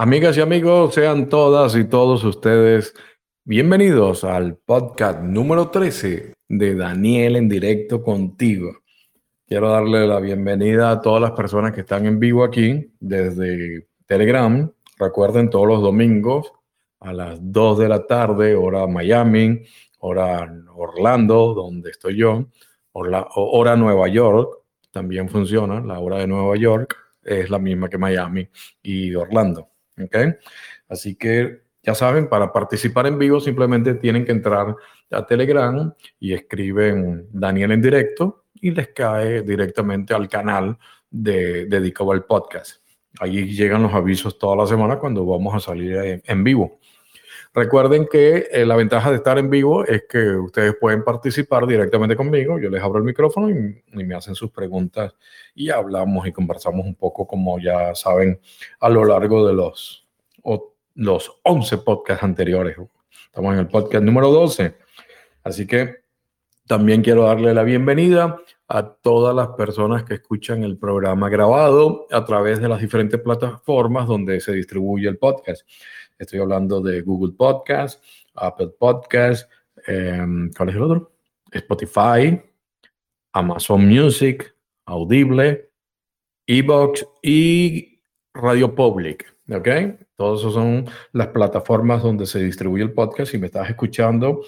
Amigas y amigos, sean todas y todos ustedes bienvenidos al podcast número 13 de Daniel en directo contigo. Quiero darle la bienvenida a todas las personas que están en vivo aquí desde Telegram. Recuerden todos los domingos a las 2 de la tarde, hora Miami, hora Orlando, donde estoy yo, hora, hora Nueva York, también funciona, la hora de Nueva York es la misma que Miami y Orlando. ¿Okay? Así que ya saben, para participar en vivo simplemente tienen que entrar a Telegram y escriben Daniel en directo y les cae directamente al canal de, dedicado al podcast. Ahí llegan los avisos toda la semana cuando vamos a salir en vivo. Recuerden que eh, la ventaja de estar en vivo es que ustedes pueden participar directamente conmigo. Yo les abro el micrófono y, me hacen sus preguntas y hablamos y conversamos un poco, como ya saben, a lo largo de los, los 11 podcasts anteriores. Estamos en el podcast número 12. Así que también quiero darle la bienvenida a todas las personas que escuchan el programa grabado a través de las diferentes plataformas donde se distribuye el podcast. Estoy hablando de Google Podcast, Apple Podcast, em. Spotify, Amazon Music, Audible, Evox y Radio Public. ¿Ok? Todas esas son las plataformas donde se distribuye el podcast. Si me estás escuchando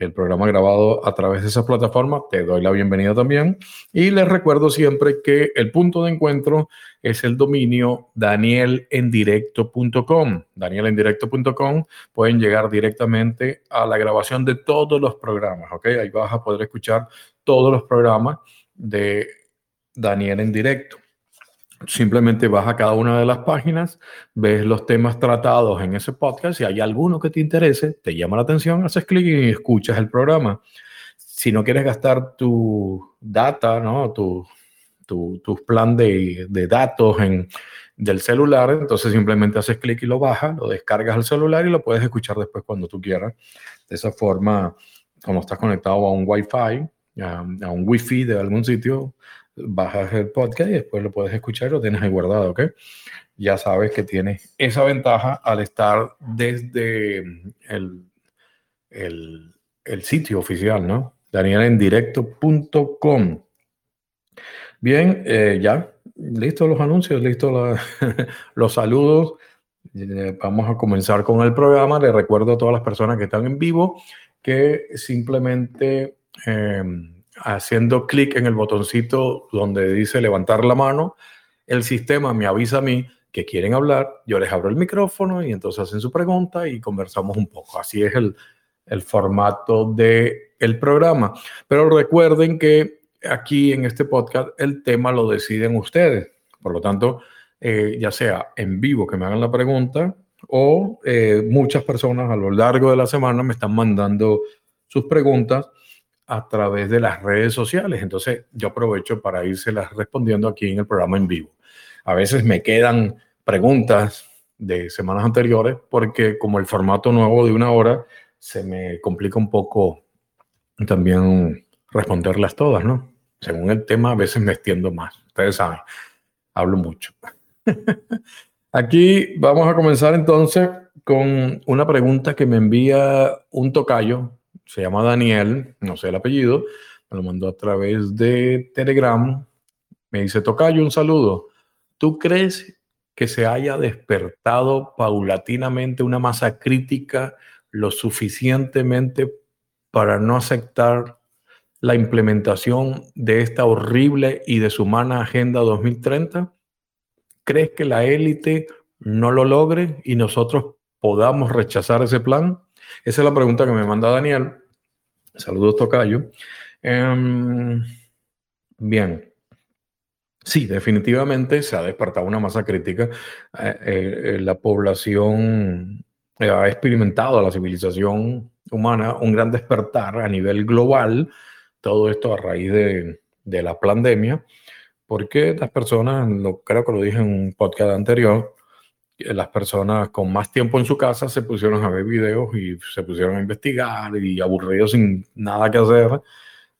el programa grabado a través de esa plataforma, te doy la bienvenida también. Y les recuerdo siempre que el punto de encuentro es el dominio danielendirecto.com. Danielendirecto.com pueden llegar directamente a la grabación de todos los programas, ¿ok? Ahí vas a poder escuchar todos los programas de Daniel en directo. Simplemente vas a cada una de las páginas, ves los temas tratados en ese podcast. Si hay alguno que te interese, te llama la atención, haces clic y escuchas el programa. Si no quieres gastar tu data, ¿no? tu, tu, plan de, de, datos en, del celular, entonces simplemente haces clic y lo bajas, lo descargas al celular y lo puedes escuchar después cuando tú quieras. De esa forma, como estás conectado a un Wi-Fi, a, a un Wi-Fi de algún sitio, bajas el podcast y después lo puedes escuchar lo tienes ahí guardado, ¿ok? Ya sabes que tienes esa ventaja al estar desde el, el, el sitio oficial, ¿no? danielendirecto.com. Bien, eh, ya, listo los anuncios, listo los saludos. Eh, vamos a comenzar con el programa. Les recuerdo a todas las personas que están en vivo que simplemente... Eh, haciendo clic en el botoncito donde dice levantar la mano, el sistema me avisa a mí que quieren hablar, yo les abro el micrófono y entonces hacen su pregunta y conversamos un poco. Así es el, el formato del el programa. Pero recuerden que aquí en este podcast el tema lo deciden ustedes. Por lo tanto, eh, ya sea en vivo que me hagan la pregunta o eh, muchas personas a lo largo de la semana me están mandando sus preguntas a través de las redes sociales. Entonces yo aprovecho para las respondiendo aquí en el programa en vivo. A veces me quedan preguntas de semanas anteriores porque como el formato nuevo de una hora se me complica un poco también responderlas todas, ¿no? Según el tema a veces me extiendo más. Ustedes saben, hablo mucho. Aquí vamos a comenzar entonces con una pregunta que me envía un tocayo se llama Daniel, no sé el apellido, me lo mandó a través de Telegram. Me dice, Tocayo, un saludo. ¿Tú crees que se haya despertado paulatinamente una masa crítica lo suficientemente para no aceptar la implementación de esta horrible y deshumana Agenda 2030? ¿Crees que la élite no lo logre y nosotros podamos rechazar ese plan? Esa es la pregunta que me manda Daniel. Saludos, Tocayo. Em, bien. Sí, definitivamente se ha despertado una masa crítica. Eh, eh, la población ha experimentado la civilización humana un gran despertar a nivel global. Todo esto a raíz de, la pandemia, porque las personas, lo, creo que lo dije en un podcast anterior, las personas con más tiempo en su casa se pusieron a ver videos y se pusieron a investigar y aburridos sin nada que hacer,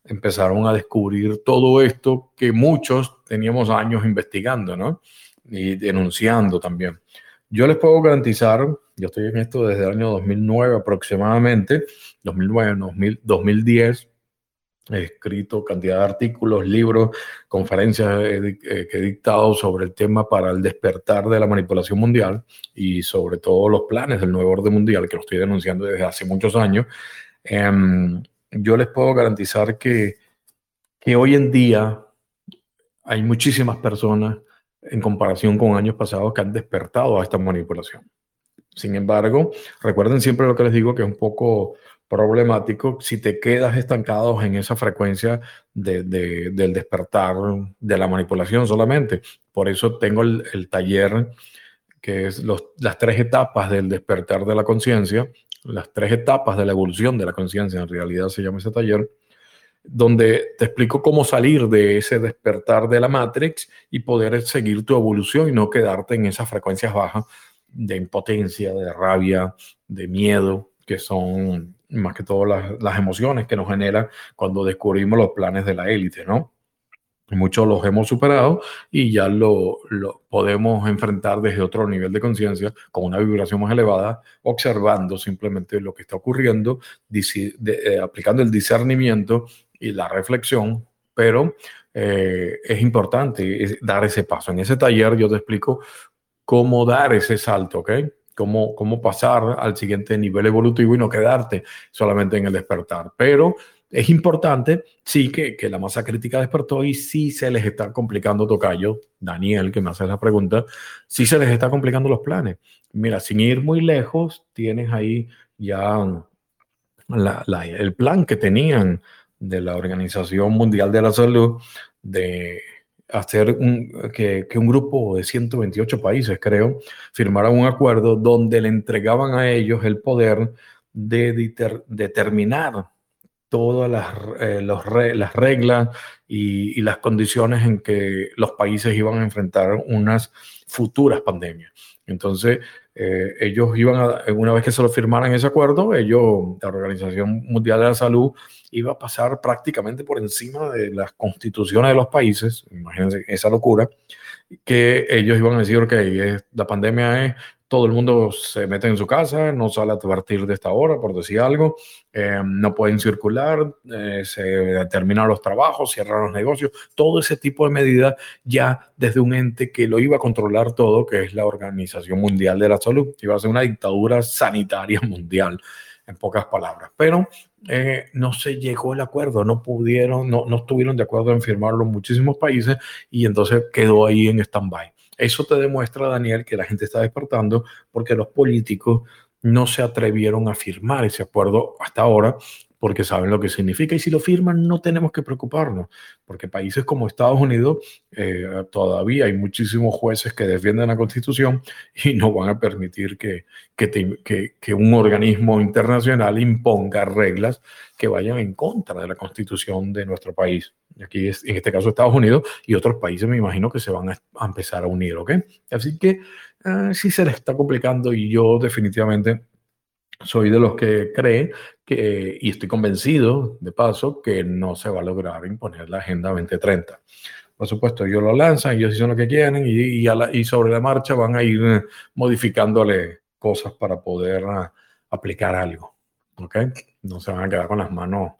empezaron a descubrir todo esto que muchos teníamos años investigando, ¿no? Y denunciando también. Yo les puedo garantizar, yo estoy en esto desde el año 2009 aproximadamente, 2009, 2010, he escrito cantidad de artículos, libros, conferencias que he dictado sobre el tema para el despertar de la manipulación mundial y sobre todo los planes del nuevo orden mundial que lo estoy denunciando desde hace muchos años. Em, yo les puedo garantizar que, que hoy en día hay muchísimas personas en comparación con años pasados que han despertado a esta manipulación. Sin embargo, recuerden siempre lo que les digo, que es un poco problemático si te quedas estancado en esa frecuencia de, del despertar de la manipulación solamente. Por eso tengo el, taller que es las tres etapas del despertar de la conciencia, las tres etapas de la evolución de la conciencia, en realidad se llama ese taller, donde te explico cómo salir de ese despertar de la Matrix y poder seguir tu evolución y no quedarte en esas frecuencias bajas de impotencia, de rabia, de miedo, que son más que todo las, emociones que nos generan cuando descubrimos los planes de la élite, ¿no? Muchos los hemos superado y ya lo, lo, podemos enfrentar desde otro nivel de conciencia, con una vibración más elevada, observando simplemente lo que está ocurriendo, eh, aplicando el discernimiento y la reflexión, pero eh, es importante dar ese paso. En ese taller yo te explico cómo dar ese salto, ¿ok? Cómo, cómo pasar al siguiente nivel evolutivo y no quedarte solamente en el despertar. Pero es importante, sí, que, que, la masa crítica despertó y sí se les está complicando, Tocayo, Daniel, que me hace la pregunta, sí se les está complicando los planes. Mira, sin ir muy lejos, tienes ahí ya el plan que tenían de la Organización Mundial de la Salud de hacer que, un grupo de 128 países, creo, firmara un acuerdo donde le entregaban a ellos el poder de determinar todas las, eh, las reglas y, y, las condiciones en que los países iban a enfrentar unas futuras pandemias. Entonces, eh, ellos iban a, una vez que se lo firmaran ese acuerdo, ellos, la Organización Mundial de la Salud, iba a pasar prácticamente por encima de las constituciones de los países, imagínense esa locura, que ellos iban a decir, que la pandemia es todo el mundo se mete en su casa, no sale a partir de esta hora, por decir algo, eh, no pueden circular, eh, se terminan los trabajos, cierran los negocios, todo ese tipo de medidas ya desde un ente que lo iba a controlar todo, que es la Organización Mundial de la Salud, iba a ser una dictadura sanitaria mundial, en pocas palabras. Pero eh, no se llegó el acuerdo, no pudieron, no, no estuvieron de acuerdo en firmarlo muchísimos países y entonces quedó ahí en stand-by. Eso te demuestra, Daniel, que la gente está despertando porque los políticos no se atrevieron a firmar ese acuerdo hasta ahora porque saben lo que significa y si lo firman no tenemos que preocuparnos, porque países como Estados Unidos eh, todavía hay muchísimos jueces que defienden la constitución y no van a permitir que, que, un organismo internacional imponga reglas que vayan en contra de la constitución de nuestro país. Aquí es, en este caso Estados Unidos y otros países me imagino que se van a, empezar a unir, ¿ok? Así que uh, sí se les está complicando y yo definitivamente soy de los que cree que, y estoy convencido, de paso, que no se va a lograr imponer la Agenda 2030. Por supuesto, ellos lo lanzan, ellos hacen lo que quieren y, y, sobre la marcha van a ir eh, modificándole cosas para poder uh, aplicar algo. ¿Ok? No se van a quedar con las manos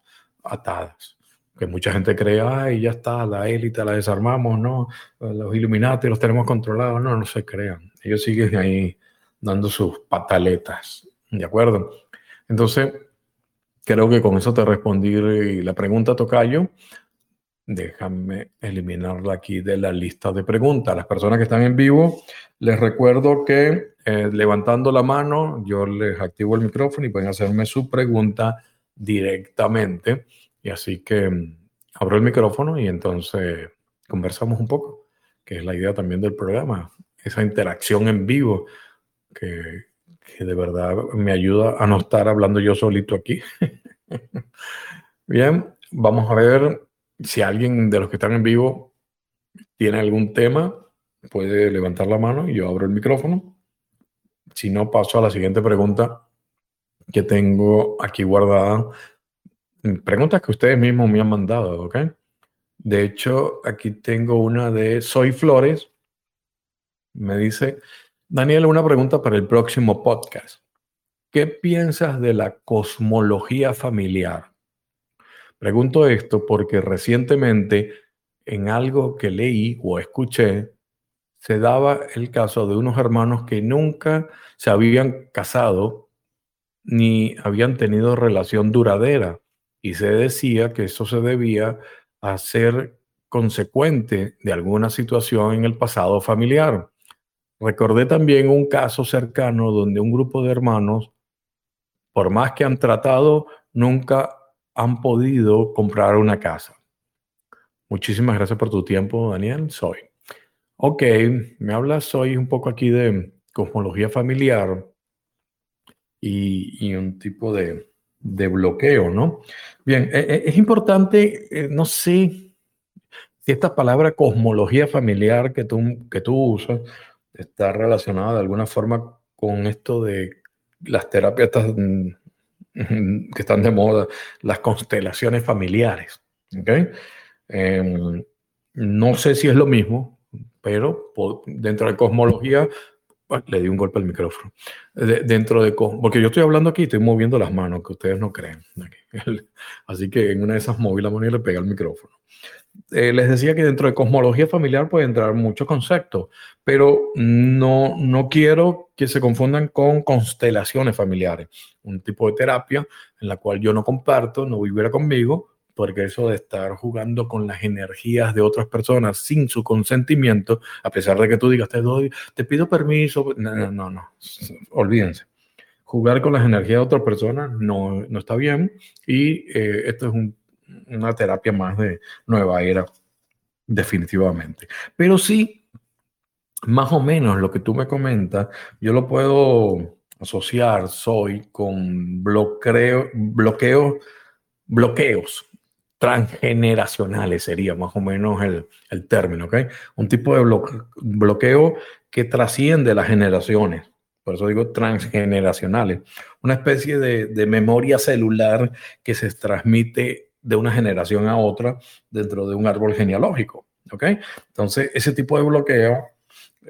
atadas. Que mucha gente cree, ay, ya está, la élite la desarmamos, ¿no? Los Illuminati los tenemos controlados. No, no se crean. Ellos siguen ahí dando sus pataletas ¿De acuerdo? Entonces, creo que con eso te respondí la pregunta, Tocayo. Déjame eliminarla aquí de la lista de preguntas. Las personas que están en vivo, les recuerdo que eh, levantando la mano, yo les activo el micrófono y pueden hacerme su pregunta directamente. Y así que mm, abro el micrófono y entonces conversamos un poco, que es la idea también del programa, esa interacción en vivo que, que de verdad me ayuda a no estar hablando yo solito aquí. Bien, vamos a ver si alguien de los que están en vivo tiene algún tema, puede levantar la mano y yo abro el micrófono. Si no, paso a la siguiente pregunta que tengo aquí guardada. Preguntas que ustedes mismos me han mandado, ¿ok? De hecho, aquí tengo una de Soy Flores. Me dice, Daniel, una pregunta para el próximo podcast. ¿Qué piensas de la cosmología familiar? Pregunto esto porque recientemente en algo que leí o escuché, se daba el caso de unos hermanos que nunca se habían casado ni habían tenido relación duradera. Y se decía que eso se debía a ser consecuente de alguna situación en el pasado familiar. Recordé también un caso cercano donde un grupo de hermanos, por más que han tratado, nunca han podido comprar una casa. Muchísimas gracias por tu tiempo, Daniel. Soy. Ok, me hablas hoy un poco aquí de cosmología familiar y, un tipo de, bloqueo, ¿no? Bien, e, e, es importante, eh, no sé si esta palabra cosmología familiar que tú, que tú usas está relacionada de alguna forma con esto de las terapias mm, que están de moda, las constelaciones familiares. ¿okay? Em, no sé si es lo mismo, pero dentro de cosmología le di un golpe al micrófono. dentro de, porque yo estoy hablando aquí, estoy moviendo las manos, que ustedes no creen. Así que en una de esas moví la mano y le pegué al micrófono. Eh, les decía que dentro de cosmología familiar puede entrar muchos conceptos, pero no, no quiero que se confundan con constelaciones familiares, un tipo de terapia en la cual yo no comparto, no viviera conmigo, porque eso de estar jugando con las energías de otras personas sin su consentimiento, a pesar de que tú digas, te doy, te pido permiso, no, no, no, no. olvídense. Jugar con las energías de otras personas no, no está bien y eh, esto es una terapia más de nueva era, definitivamente. Pero sí, más o menos lo que tú me comentas, yo lo puedo asociar, soy, con bloqueo, bloqueo, bloqueos transgeneracionales sería más o menos el, el término, ¿ok? Un tipo de bloqueo que trasciende las generaciones, por eso digo transgeneracionales, una especie de, memoria celular que se transmite de una generación a otra dentro de un árbol genealógico, ¿ok? Entonces, ese tipo de bloqueo,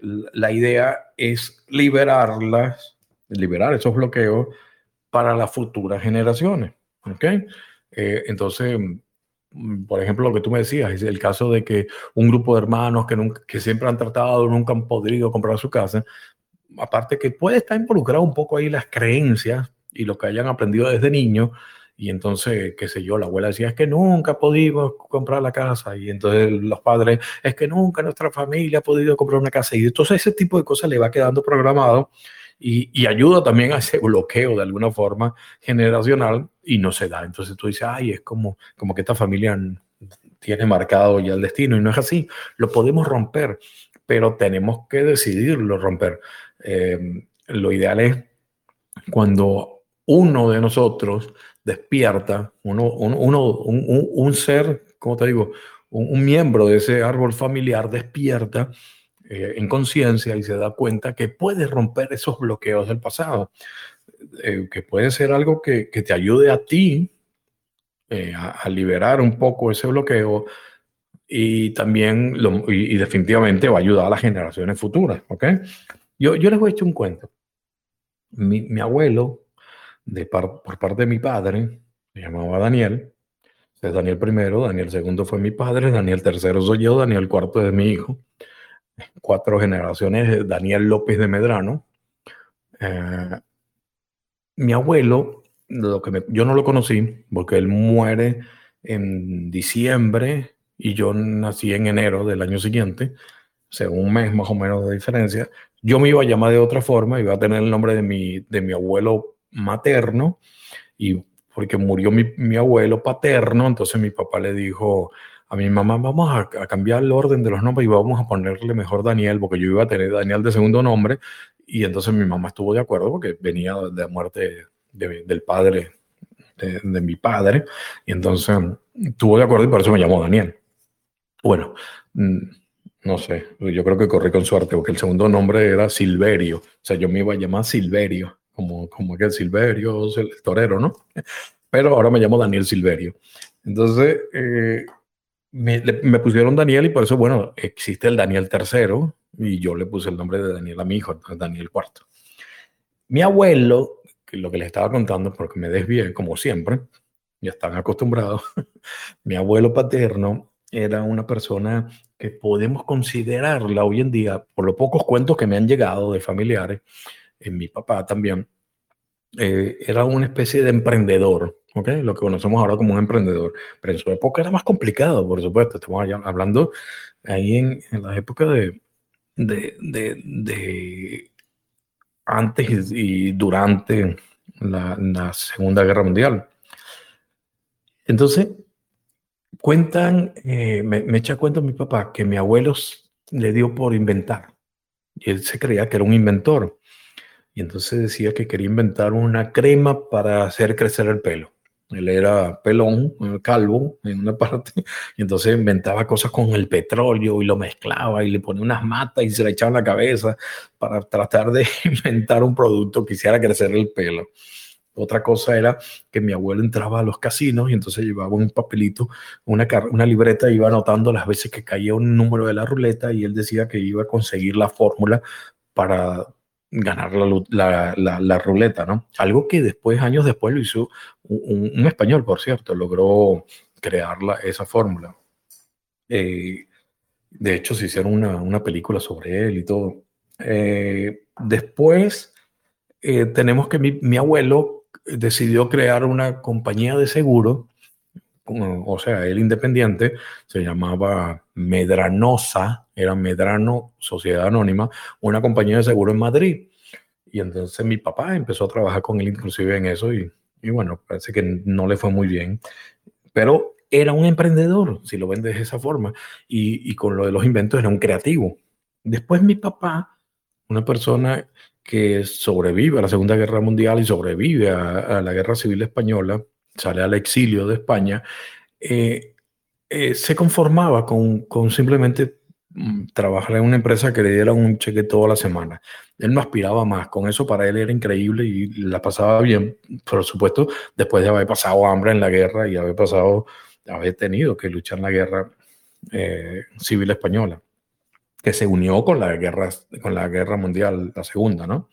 la idea es liberarlas, liberar esos bloqueos para las futuras generaciones, ¿ok? Eh, entonces, Mm, por ejemplo, lo que tú me decías, es el caso de que un grupo de hermanos que, nunca, que siempre han tratado, nunca han podido comprar su casa, aparte que puede estar involucrado un poco ahí las creencias y lo que hayan aprendido desde niño, y entonces, qué sé yo, la abuela decía, es que nunca podido comprar la casa, y entonces los padres, es que nunca nuestra familia ha podido comprar una casa, y entonces ese tipo de cosas le va quedando programado y, ayuda también a ese bloqueo de alguna forma generacional y no se da. Entonces tú dices, ay, es como, como que esta familia tiene marcado ya el destino y no es así. Lo podemos romper, pero tenemos que decidirlo romper. Em, lo ideal es cuando uno de nosotros despierta, uno, uno, un, un, ser, como te digo, un miembro de ese árbol familiar despierta eh, en conciencia y se da cuenta que puede romper esos bloqueos del pasado, eh, que puede ser algo que, que te ayude a ti eh, a, liberar un poco ese bloqueo y también, lo, y, definitivamente va a ayudar a las generaciones futuras, ¿ok? Yo, yo les voy a echar un cuento. Mi, mi abuelo, de por parte de mi padre, se llamaba Daniel, Daniel primero, Daniel segundo fue mi padre, Daniel tercero soy yo, Daniel cuarto es mi hijo cuatro generaciones, Daniel López de Medrano. Eh, mi abuelo, lo que yo no lo conocí porque él muere en diciembre y yo nací en enero del año siguiente, según un mes más o menos de diferencia. Yo me iba a llamar de otra forma, iba a tener el nombre de mi, de mi abuelo materno y porque murió mi, abuelo paterno, entonces mi papá le dijo, a mi mamá, vamos a, cambiar el orden de los nombres y vamos a ponerle mejor Daniel, porque yo iba a tener Daniel de segundo nombre, y entonces mi mamá estuvo de acuerdo porque venía de la muerte del padre, de, mi padre, y entonces estuvo de acuerdo y por eso me llamó Daniel. Bueno, mm, no sé, yo creo que corrí con suerte, porque el segundo nombre era Silverio, o sea, yo me iba a llamar Silverio, como, como que Silverio, el torero, ¿no? Pero ahora me llamo Daniel Silverio. Entonces, eh, me, pusieron Daniel y por eso, bueno, existe el Daniel III, y yo le puse el nombre de Daniel a mi hijo, Daniel Cuarto. Mi abuelo, que lo que les estaba contando, porque me desvié como siempre, ya están acostumbrados, mi abuelo paterno era una persona que podemos considerarla hoy en día, por los pocos cuentos que me han llegado de familiares, en mi papá también, eh, era una especie de emprendedor, ¿okay? lo que conocemos ahora como un emprendedor, pero en su época era más complicado, por supuesto, estamos hablando ahí en, en la época de, de, de, de antes y durante la, la, Segunda Guerra Mundial. Entonces, cuentan, eh, me, me, echa cuenta mi papá que mi abuelo le dio por inventar. Y él se creía que era un inventor. Entonces decía que quería inventar una crema para hacer crecer el pelo. Él era pelón, calvo en una parte, y entonces inventaba cosas con el petróleo y lo mezclaba y le ponía unas matas y se le echaba en la cabeza para tratar de inventar un producto que hiciera crecer el pelo. Otra cosa era que mi abuelo entraba a los casinos y entonces llevaba un papelito, una, una libreta, iba anotando las veces que caía un número de la ruleta y él decía que iba a conseguir la fórmula para ganar la, la, la, ruleta, ¿no? Algo que después, años después, lo hizo un, un español, por cierto, logró crear esa fórmula. Eh, de hecho, se hicieron una, una, película sobre él y todo. Eh, después, eh, tenemos que mi, mi, abuelo decidió crear una compañía de seguro, o sea, él independiente, se llamaba Medranosa, era Medrano Sociedad Anónima, una compañía de seguro en Madrid. Y entonces mi papá empezó a trabajar con él inclusive en eso y, bueno, parece que no le fue muy bien. Pero era un emprendedor, si lo ven de esa forma, y, con lo de los inventos era un creativo. Después mi papá, una persona que sobrevive a la Segunda Guerra Mundial y sobrevive a la Guerra Civil Española, sale al exilio de España, eh, eh, se conformaba con, con simplemente Mm, trabajar en una empresa que le diera un cheque toda la semana. Él no aspiraba más, con eso para él era increíble y la pasaba bien, por supuesto, después de haber pasado hambre en la guerra y haber pasado, haber tenido que luchar en la guerra eh, civil española, que se unió con la guerra, con la guerra mundial, la segunda, ¿no?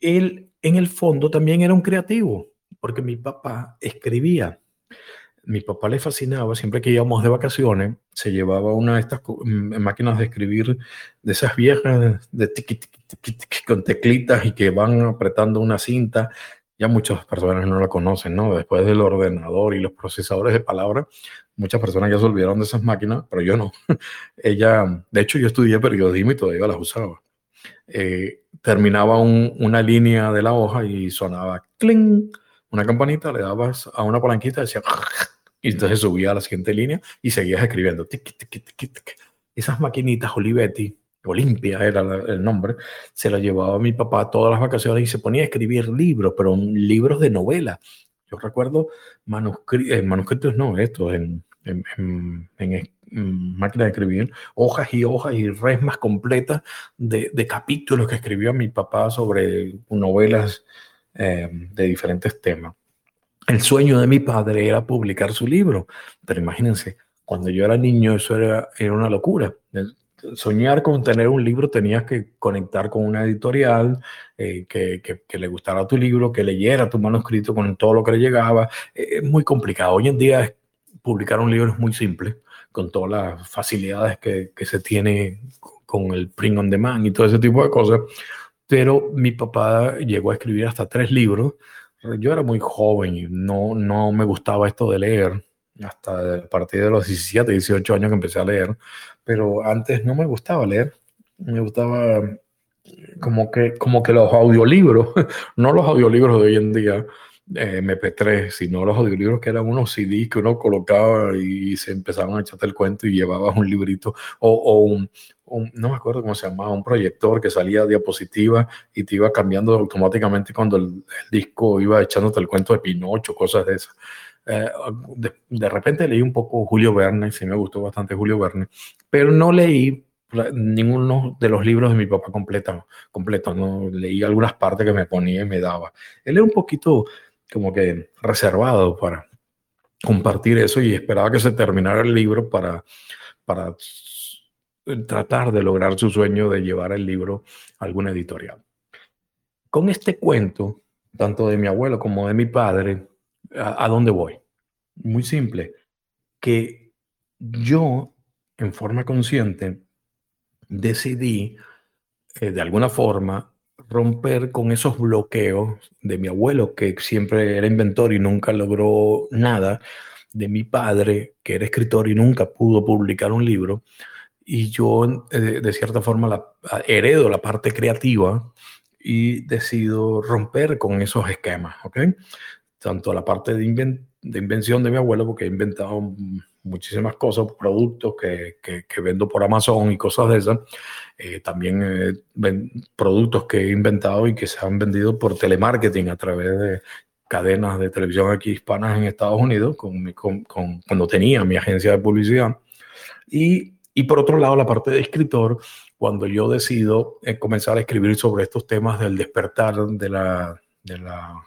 Él, en el fondo, también era un creativo, porque mi papá escribía mi papá le fascinaba, siempre que íbamos de vacaciones, se llevaba una de estas máquinas de escribir, de esas viejas, de con teclitas y que van apretando una cinta. Ya muchas personas no la conocen, ¿no? Después del ordenador y los procesadores de palabras, muchas personas ya se olvidaron de esas máquinas, pero yo no. Ella, de hecho, yo estudié periodismo y todavía las usaba. Eh, terminaba un, una línea de la hoja y sonaba cling, una campanita, le dabas a una palanquita decía y entonces subía a la siguiente línea y seguías escribiendo. Esas maquinitas Olivetti, Olimpia era el nombre, se las llevaba mi papá todas las vacaciones y se ponía a escribir libros, pero libros de novela. Yo recuerdo manuscritos, manuscritos no, estos, en, en, en, máquina de escribir, hojas y hojas y resmas completas de, de capítulos que escribió mi papá sobre novelas eh, de diferentes temas. El sueño de mi padre era publicar su libro, pero imagínense, cuando yo era niño eso era, era una locura. Soñar con tener un libro tenías que conectar con una editorial eh, que, que, que, le gustara tu libro, que leyera tu manuscrito con todo lo que le llegaba. Eh, es muy complicado. Hoy en día publicar un libro es muy simple, con todas las facilidades que, que se tiene con el print on demand y todo ese tipo de cosas. Pero mi papá llegó a escribir hasta tres libros. Yo era muy joven y no, no me gustaba esto de leer, hasta a partir de los 17, 18 años que empecé a leer, pero antes no me gustaba leer, me gustaba como que, como que los audiolibros, no los audiolibros de hoy en día, eh, MP3, sino los audiolibros que eran unos CDs que uno colocaba y se empezaban a echarte el cuento y llevabas un librito o, o un, no me acuerdo cómo se llamaba, un proyector que salía diapositiva y te iba cambiando automáticamente cuando el, disco iba echándote el cuento de Pinocho, cosas de esas. Eh, de, de, repente leí un poco Julio Verne, sí me gustó bastante Julio Verne, pero no leí ninguno de los libros de mi papá completo, completo, no leí algunas partes que me ponía y me daba. Él era un poquito como que reservado para compartir eso y esperaba que se terminara el libro para, para tratar de lograr su sueño de llevar el libro a alguna editorial. Con este cuento, tanto de mi abuelo como de mi padre, ¿a, dónde voy? Muy simple, que yo en forma consciente decidí eh, de alguna forma romper con esos bloqueos de mi abuelo, que siempre era inventor y nunca logró nada, de mi padre, que era escritor y nunca pudo publicar un libro, y yo eh, de cierta forma heredo la parte creativa y decido romper con esos esquemas, ¿ok? Tanto la parte de, de invención de mi abuelo, porque he inventado muchísimas cosas, productos que, que, vendo por Amazon y cosas de esas. Eh, también eh, productos que he inventado y que se han vendido por telemarketing a través de cadenas de televisión aquí hispanas en Estados Unidos, con, con, cuando tenía mi agencia de publicidad. Y, y, por otro lado, la parte de escritor, cuando yo decido eh, comenzar a escribir sobre estos temas del despertar de la, de la,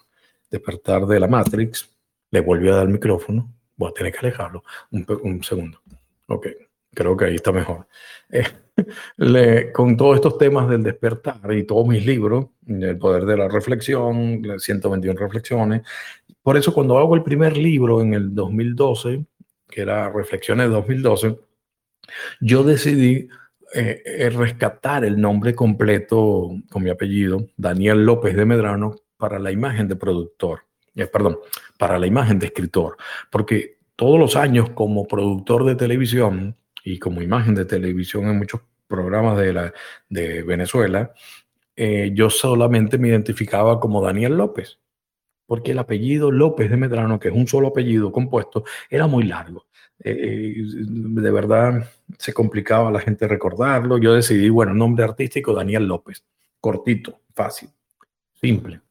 despertar de la Matrix, le volví a dar el micrófono Voy a tener que alejarlo un, segundo. Ok, creo que ahí está mejor. Eh, le, con todos estos temas del despertar y todos mis libros, El poder de la reflexión, 121 reflexiones. Por eso cuando hago el primer libro en el 2012, que era Reflexiones 2012, yo decidí eh, eh, rescatar el nombre completo con mi apellido, Daniel López de Medrano, para la imagen de productor. Eh, perdón, para la imagen de escritor, porque todos los años como productor de televisión y como imagen de televisión en muchos programas de, la, de Venezuela, eh, yo solamente me identificaba como Daniel López, porque el apellido López de Medrano, que es un solo apellido compuesto, era muy largo. Eh, de verdad se complicaba a la gente recordarlo. Yo decidí, bueno, nombre artístico Daniel López, cortito, fácil, simple.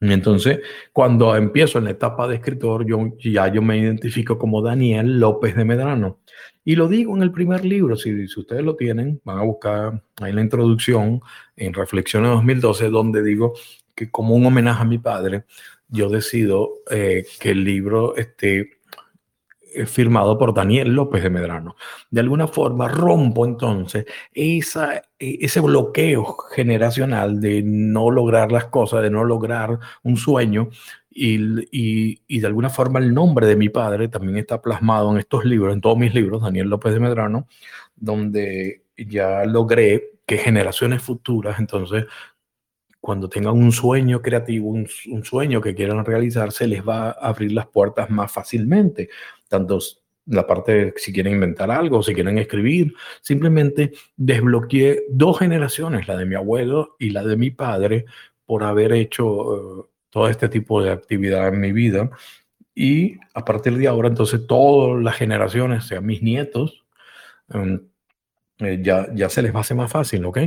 Entonces, cuando empiezo en la etapa de escritor, yo ya yo me identifico como Daniel López de Medrano. Y lo digo en el primer libro, si, si ustedes lo tienen, van a buscar ahí la introducción en Reflexiones 2012, donde digo que como un homenaje a mi padre, yo decido eh, que el libro esté firmado por Daniel López de Medrano. De alguna forma rompo entonces esa, e, ese bloqueo generacional de no lograr las cosas, de no lograr un sueño. Y, de alguna forma el nombre de mi padre también está plasmado en estos libros, en todos mis libros, Daniel López de Medrano, donde ya logré que generaciones futuras entonces cuando tengan un sueño creativo, un, sueño que quieran realizar, se les va a abrir las puertas más fácilmente tanto la parte si quieren inventar algo, si quieren escribir, simplemente desbloqueé dos generaciones, la de mi abuelo y la de mi padre, por haber hecho eh, todo este tipo de actividad en mi vida. Y a partir de ahora, entonces, todas las generaciones, sean mis nietos, em, eh, ya, ya se les va a hacer más fácil, ¿ok?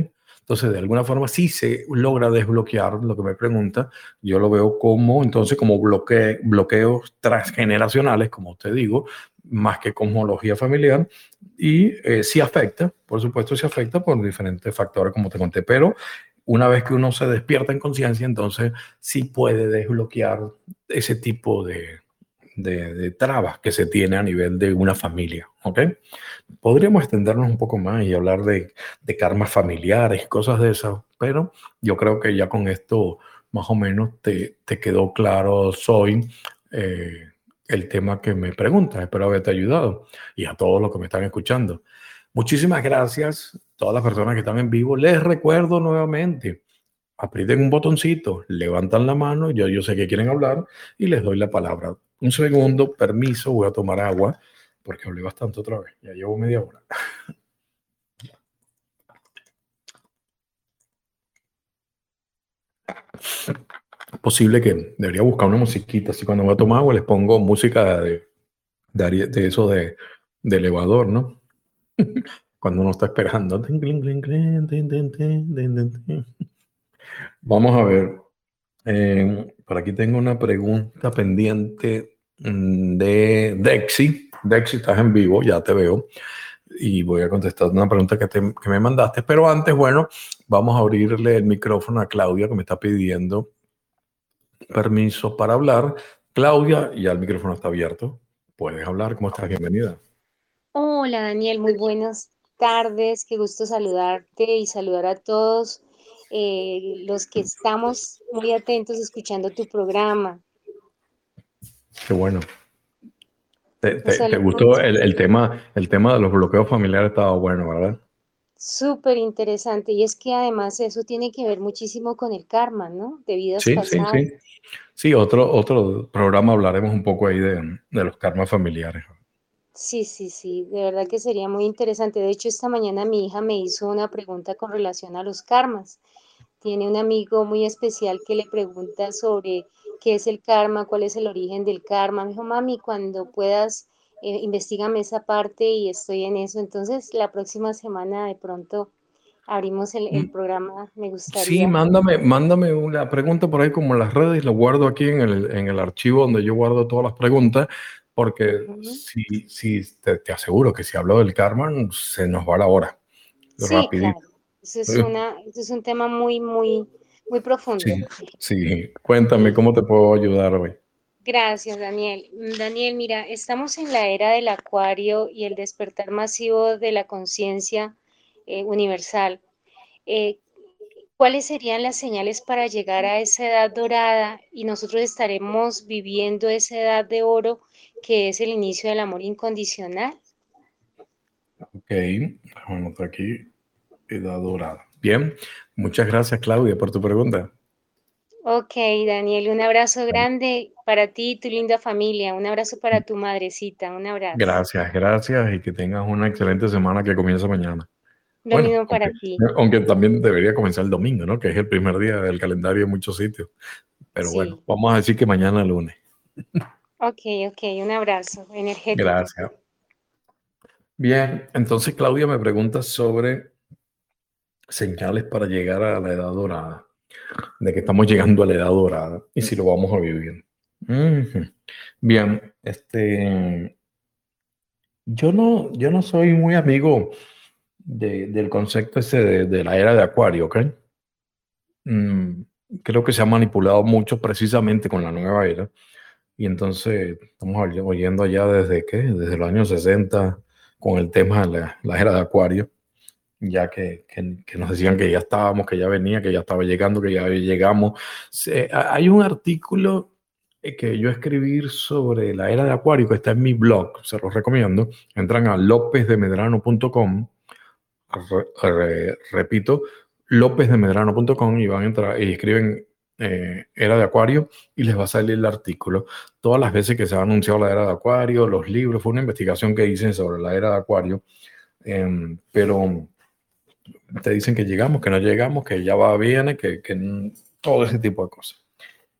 Entonces, de alguna forma, sí se logra desbloquear lo que me pregunta. Yo lo veo como, entonces, como bloque, bloqueos transgeneracionales, como usted digo, más que cosmología familiar. Y eh, sí afecta, por supuesto, sí afecta por diferentes factores, como te conté. Pero una vez que uno se despierta en conciencia, entonces sí puede desbloquear ese tipo de, de, trabas que se tiene a nivel de una familia. ¿ok? Podríamos extendernos un poco más y hablar de, de karmas familiares cosas de esas, pero yo creo que ya con esto más o menos te, te quedó claro, soy eh, el tema que me preguntas. Espero haberte ayudado y a todos los que me están escuchando. Muchísimas gracias, todas las personas que están en vivo. Les recuerdo nuevamente, aprieten un botoncito, levantan la mano, yo, yo sé que quieren hablar y les doy la palabra. Un segundo, permiso, voy a tomar agua porque hablé bastante otra vez. Ya llevo media hora. Posible que debería buscar una musiquita, así cuando voy a tomar agua les pongo música de, de, eso de, elevador, ¿no? cuando uno está esperando. Vamos a ver. Eh, por aquí tengo una pregunta pendiente Mm, de Dexy. Dexy, estás en vivo, ya te veo. Y voy a contestar una pregunta que, que me mandaste. Pero antes, bueno, vamos a abrirle el micrófono a Claudia, que me está pidiendo permiso para hablar. Claudia, ya el micrófono está abierto. Puedes hablar. ¿Cómo estás? Bienvenida. Hola, Daniel. Muy buenos tardes, qué gusto saludarte y saludar a todos eh, los que estamos muy atentos escuchando tu programa. Qué bueno. ¿Te, gustó el, tema, el tema de los bloqueos familiares? Estaba bueno, ¿verdad? Súper interesante. Y es que además eso tiene que ver muchísimo con el karma, ¿no? De vidas sí, Sí, sí. Sí, otro, otro programa hablaremos un poco ahí de, de los karmas familiares. Sí, sí, sí, de verdad que sería muy interesante. De hecho, esta mañana mi hija me hizo una pregunta con relación a los karmas. Tiene un amigo muy especial que le pregunta sobre qué es el karma, cuál es el origen del karma. Me dijo, mami, cuando puedas, eh, investigame esa parte y estoy en eso. Entonces, la próxima semana de pronto abrimos el, el, mm. programa, me gustaría. Sí, mándame, mándame una pregunta por ahí como en las redes, lo guardo aquí en el, en el archivo donde yo guardo todas las preguntas, porque si, si te, te, aseguro que si hablo del karma, se nos va la hora. Sí, claro. Eso es, una, eso es un tema muy, muy, muy profundo. Sí, cuéntame cómo te puedo ayudar hoy. Gracias, Daniel. Mm, Daniel, mira, estamos en la era del acuario y el despertar masivo de la conciencia eh, universal. Eh, ¿Cuáles serían las señales para llegar a esa edad dorada y nosotros estaremos viviendo esa edad de oro que es el inicio del amor incondicional? Ok, vamos aquí, edad dorada. Bien, muchas gracias Claudia por tu pregunta. Ok, Daniel, un abrazo grande para ti y tu linda familia. Un abrazo para tu madrecita. Un abrazo. Gracias, gracias y que tengas una excelente semana que comienza mañana. Lo mismo para ti. Aunque también debería comenzar el domingo, ¿no? Que es el primer día del calendario en muchos sitios. Pero bueno, vamos a decir que mañana lunes. Ok, ok, un abrazo energético. Gracias. Bien, entonces Claudia me pregunta sobre señales para llegar a la edad dorada de que estamos llegando a la edad dorada y si lo vamos a vivir. Bien, este, yo no, yo no soy muy amigo del concepto ese de, la era de Acuario, ¿ok? Mm, creo que se ha manipulado mucho precisamente con la nueva era. Y entonces estamos oyendo allá desde qué, desde los años 60 con el tema de la era de Acuario ya que, que, nos decían que ya estábamos, que ya venía, que ya estaba llegando, que ya llegamos. hay un artículo eh, que yo escribí sobre la era de Acuario que está en mi blog, se los recomiendo. Entran a lopezdemedrano.com, repito, lopezdemedrano.com y van a entrar y escriben eh, era de Acuario y les va a salir el artículo. Todas las veces que se ha anunciado la era de Acuario, los libros, fue una investigación que hice sobre la era de Acuario, em, pero te dicen que llegamos, que no llegamos, que ya va, bien, que, que todo ese tipo de cosas.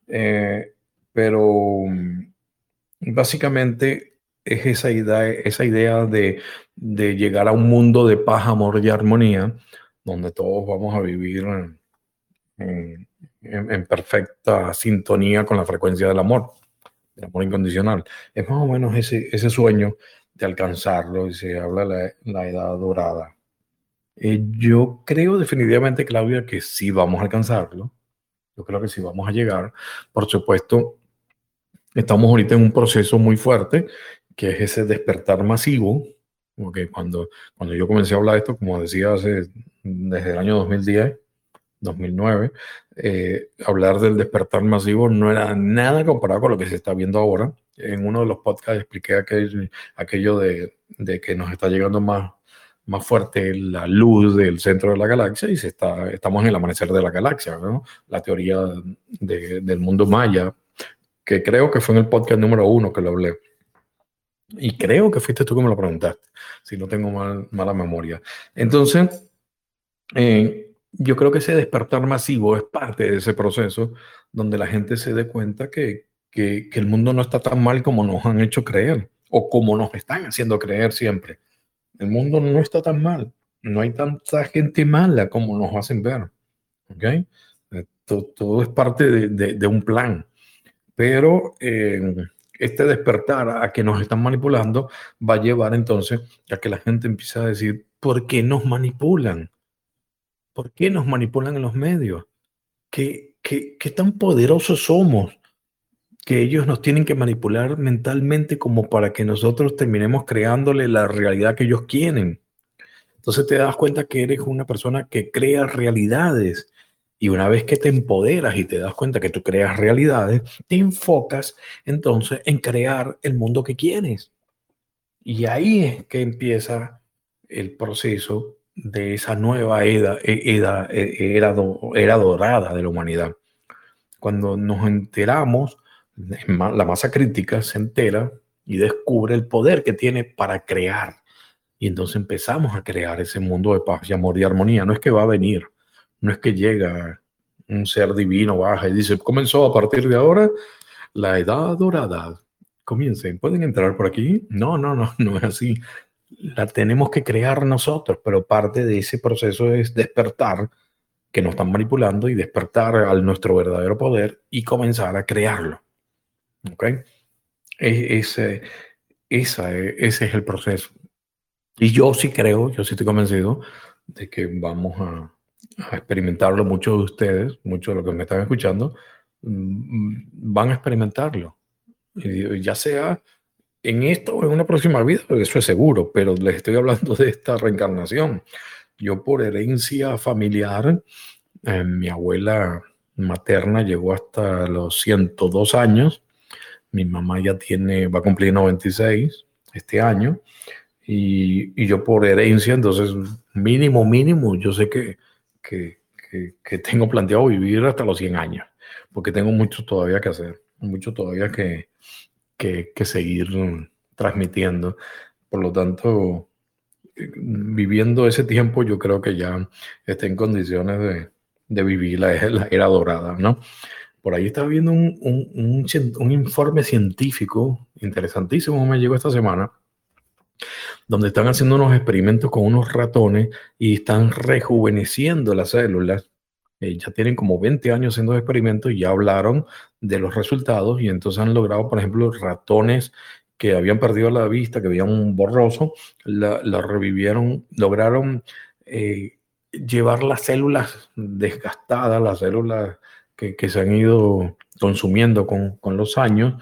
Eh, pero mm, básicamente es esa idea, esa idea de, de, llegar a un mundo de paz, amor y armonía, donde todos vamos a vivir en, en, perfecta sintonía con la frecuencia del amor, del amor incondicional. Es más o menos ese, ese sueño de alcanzarlo y se habla la, la edad dorada. Eh, yo creo definitivamente, Claudia, que sí vamos a alcanzarlo. Yo creo que sí vamos a llegar. Por supuesto, estamos ahorita en un proceso muy fuerte, que es ese despertar masivo. Porque cuando, cuando yo comencé a hablar de esto, como decía hace, desde el año 2010, 2009, eh, hablar del despertar masivo no era nada comparado con lo que se está viendo ahora. En uno de los podcasts expliqué aquel, aquello de, de que nos está llegando más más fuerte la luz del centro de la galaxia y se está, estamos en el amanecer de la galaxia, ¿no? La teoría del mundo maya, que creo que fue en el podcast número uno que lo hablé. Y creo que fuiste tú que me lo preguntaste, si no tengo mal, mala memoria. Entonces, eh, yo creo que ese despertar masivo es parte de ese proceso donde la gente se dé cuenta que, que, que el mundo no está tan mal como nos han hecho creer o como nos están haciendo creer siempre el mundo no está tan mal. No hay tanta gente mala como nos hacen ver. ¿Ok? Eh, todo, es parte de, un plan. Pero eh, este despertar a que nos están manipulando va a llevar entonces a que la gente empiece a decir, ¿por qué nos manipulan? ¿Por qué nos manipulan en los medios? ¿Qué, qué, qué tan poderosos somos? Que ellos nos tienen que manipular mentalmente como para que nosotros terminemos creándole la realidad que ellos quieren. Entonces te das cuenta que eres una persona que crea realidades. Y una vez que te empoderas y te das cuenta que tú creas realidades, te enfocas entonces en crear el mundo que quieres. Y ahí es que empieza el proceso de esa nueva era, era, era, era dorada de la humanidad. Cuando nos enteramos, la masa crítica se entera y descubre el poder que tiene para crear. Y entonces empezamos a crear ese mundo de paz y amor y armonía. No es que va a venir, no es que llega un ser divino, baja y dice, comenzó a partir de ahora la edad dorada. Comiencen, ¿pueden entrar por aquí? No, no, no, no es así. La tenemos que crear nosotros, pero parte de ese proceso es despertar, que nos están manipulando, y despertar al nuestro verdadero poder y comenzar a crearlo. ¿Ok? Ese, esa, ese es el proceso. Y yo sí creo, yo sí estoy convencido de que vamos a, experimentarlo. Muchos de ustedes, muchos de los que me están escuchando, mm, van a experimentarlo. Ya sea en esto o en una próxima vida, eso es seguro, pero les estoy hablando de esta reencarnación. Yo por herencia familiar, eh, mi abuela materna llegó hasta los 102 años mi mamá ya tiene, va a cumplir 96 este año. Y, y yo por herencia, entonces mínimo, mínimo, yo sé que, que, que, tengo planteado vivir hasta los 100 años, porque tengo mucho todavía que hacer, mucho todavía que, que seguir transmitiendo. Por lo tanto, viviendo ese tiempo, yo creo que ya esté en condiciones de, de vivir la, era dorada, ¿no? Por ahí estaba viendo un, un, un, informe científico interesantísimo, me llegó esta semana, donde están haciendo unos experimentos con unos ratones y están rejuveneciendo las células. Eh, ya tienen como 20 años haciendo experimentos y ya hablaron de los resultados y entonces han logrado, por ejemplo, ratones que habían perdido la vista, que veían un borroso, la, revivieron, lograron eh, llevar las células desgastadas, las células que, se han ido consumiendo con, con, los años,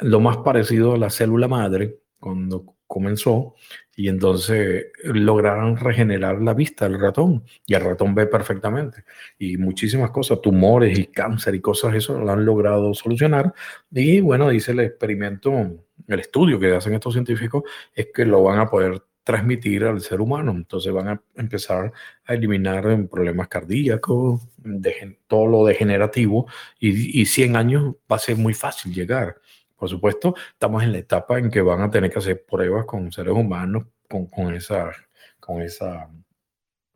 lo más parecido a la célula madre cuando comenzó, y entonces lograron regenerar la vista del ratón, y el ratón ve perfectamente, y muchísimas cosas, tumores y cáncer y cosas, eso lo han logrado solucionar, y bueno, dice el experimento, el estudio que hacen estos científicos, es que lo van a poder transmitir al ser humano. Entonces van a empezar a eliminar problemas cardíacos, todo lo degenerativo, y, y 100 años va a ser muy fácil llegar. Por supuesto, estamos en la etapa en que van a tener que hacer pruebas con seres humanos con, con esa, con esa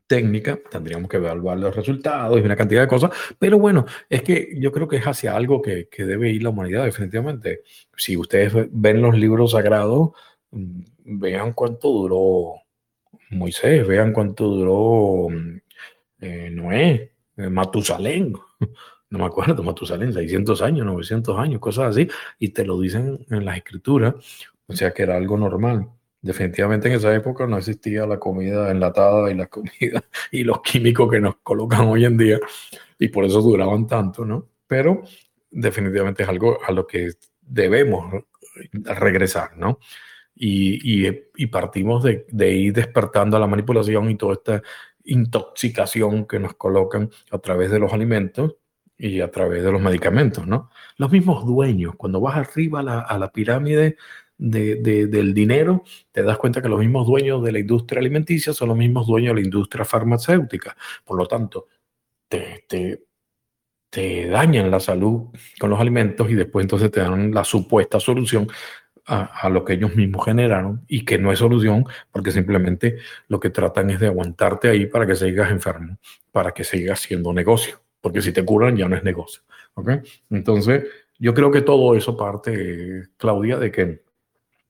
técnica, tendríamos que evaluar los resultados y una cantidad de cosas, pero bueno, es que yo creo que es hacia algo que, que debe ir la humanidad definitivamente. Si ustedes ven los libros sagrados, vean cuánto duró Moisés, vean cuánto duró eh, Noé, eh, Matusalén, no me acuerdo, Matusalén, 600 años, 900 años, cosas así, y te lo dicen en las escrituras, o sea que era algo normal. Definitivamente en esa época no existía la comida enlatada y la comida y los químicos que nos colocan hoy en día, y por eso duraban tanto, ¿no? Pero definitivamente es algo a lo que debemos regresar, ¿no? Y, partimos de, ir despertando a la manipulación y toda esta intoxicación que nos colocan a través de los alimentos y a través de los medicamentos, ¿no? Los mismos dueños, cuando vas arriba a la, pirámide del dinero, te das cuenta que los mismos dueños de la industria alimenticia son los mismos dueños de la industria farmacéutica. Por lo tanto, te, te, te dañan la salud con los alimentos y después entonces te dan la supuesta solución a, lo que ellos mismos generaron y que no es solución porque simplemente lo que tratan es de aguantarte ahí para que sigas enfermo, para que sigas siendo negocio, porque si te curan ya no es negocio. ¿okay? Entonces, yo creo que todo eso parte, Claudia, de que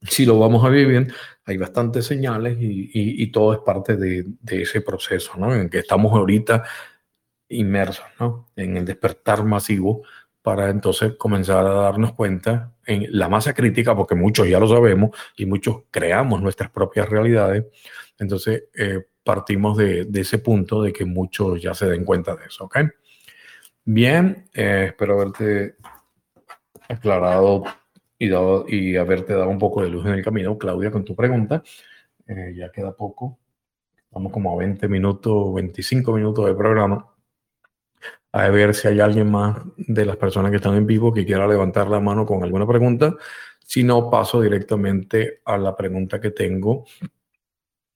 si lo vamos a vivir hay bastantes señales y, y, todo es parte de, de, ese proceso, ¿no? En que estamos ahorita inmersos, ¿no? En el despertar masivo para entonces comenzar a darnos cuenta en la masa crítica, porque muchos ya lo sabemos y muchos creamos nuestras propias realidades. Entonces, eh, partimos de, ese punto de que muchos ya se den cuenta de eso, ¿ok? Bien, eh, espero haberte aclarado y, dado, y haberte dado un poco de luz en el camino, Claudia, con tu pregunta. Eh, ya queda poco Estamos como a 20 minutos, 25 minutos de programa. A ver si hay alguien más de las personas que están en vivo que quiera levantar la mano con alguna pregunta. Si no, paso directamente a la pregunta que tengo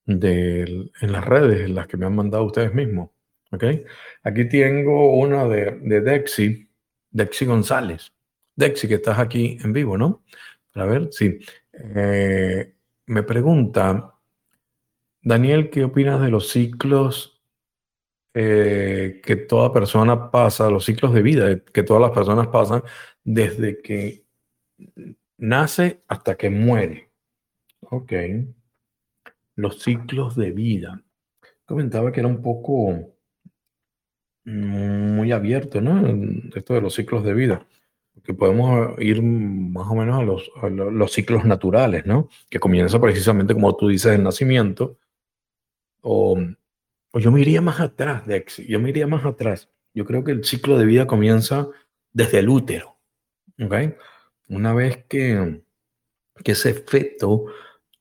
en las redes, en las que me han mandado ustedes mismos. ¿okay? Aquí tengo una de, de Dexy, Dexy González. Dexy, que estás aquí en vivo, ¿no? A ver, sí. Eh, me pregunta, Daniel, ¿qué opinas de los ciclos eh, que toda persona pasa, los ciclos de vida que todas las personas pasan desde que nace hasta que muere? Ok. Los ciclos de vida. Comentaba que era un poco muy abierto, ¿no? Esto de los ciclos de vida que podemos ir más o menos a los, los, ciclos naturales, ¿no? Que comienza precisamente como tú dices, el nacimiento. O, o yo me iría más atrás, Dex, yo me iría más atrás. Yo creo que el ciclo de vida comienza desde el útero, ¿ok? Una vez que, que ese feto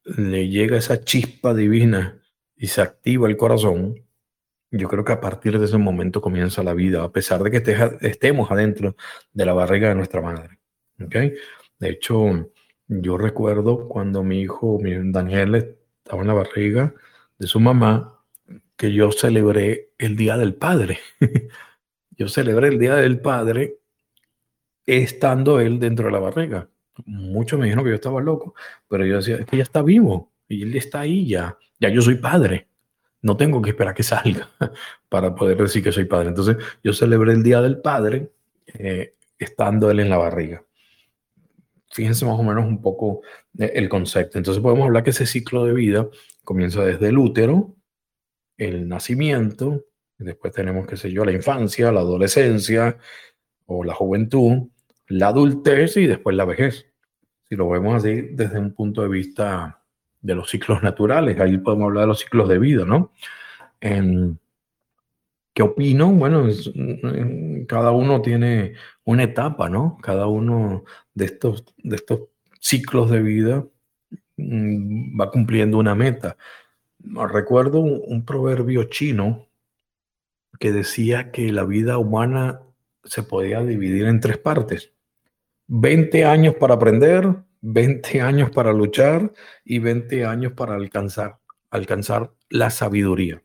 le llega esa chispa divina y se activa el corazón, yo creo que a partir de ese momento comienza la vida, a pesar de que estemos adentro de la barriga de nuestra madre. ¿okay? De hecho, yo recuerdo cuando mi hijo, mi Daniel, estaba en la barriga de su mamá, que yo celebré el Día del Padre. yo celebré el Día del Padre estando él dentro de la barriga. Muchos me dijeron que yo estaba loco, pero yo decía, es que ya está vivo y él está ahí ya, ya yo soy padre. No tengo que esperar que salga para poder decir que soy padre. Entonces, yo celebré el Día del Padre eh, estando él en la barriga. Fíjense más o menos un poco eh, el concepto. Entonces, podemos hablar que ese ciclo de vida comienza desde el útero, el nacimiento, después tenemos, qué sé yo, la infancia, la adolescencia o la juventud, la adultez y después la vejez. Si lo vemos así desde un punto de vista de los ciclos naturales, ahí podemos hablar de los ciclos de vida, ¿no? ¿Qué opino? Bueno, cada uno tiene una etapa, ¿no? Cada uno de estos, de estos ciclos de vida mm, va cumpliendo una meta. Recuerdo un proverbio chino que decía que la vida humana se podía dividir en tres partes. 20 años para aprender, 20 años para luchar y 20 años para alcanzar, alcanzar la sabiduría.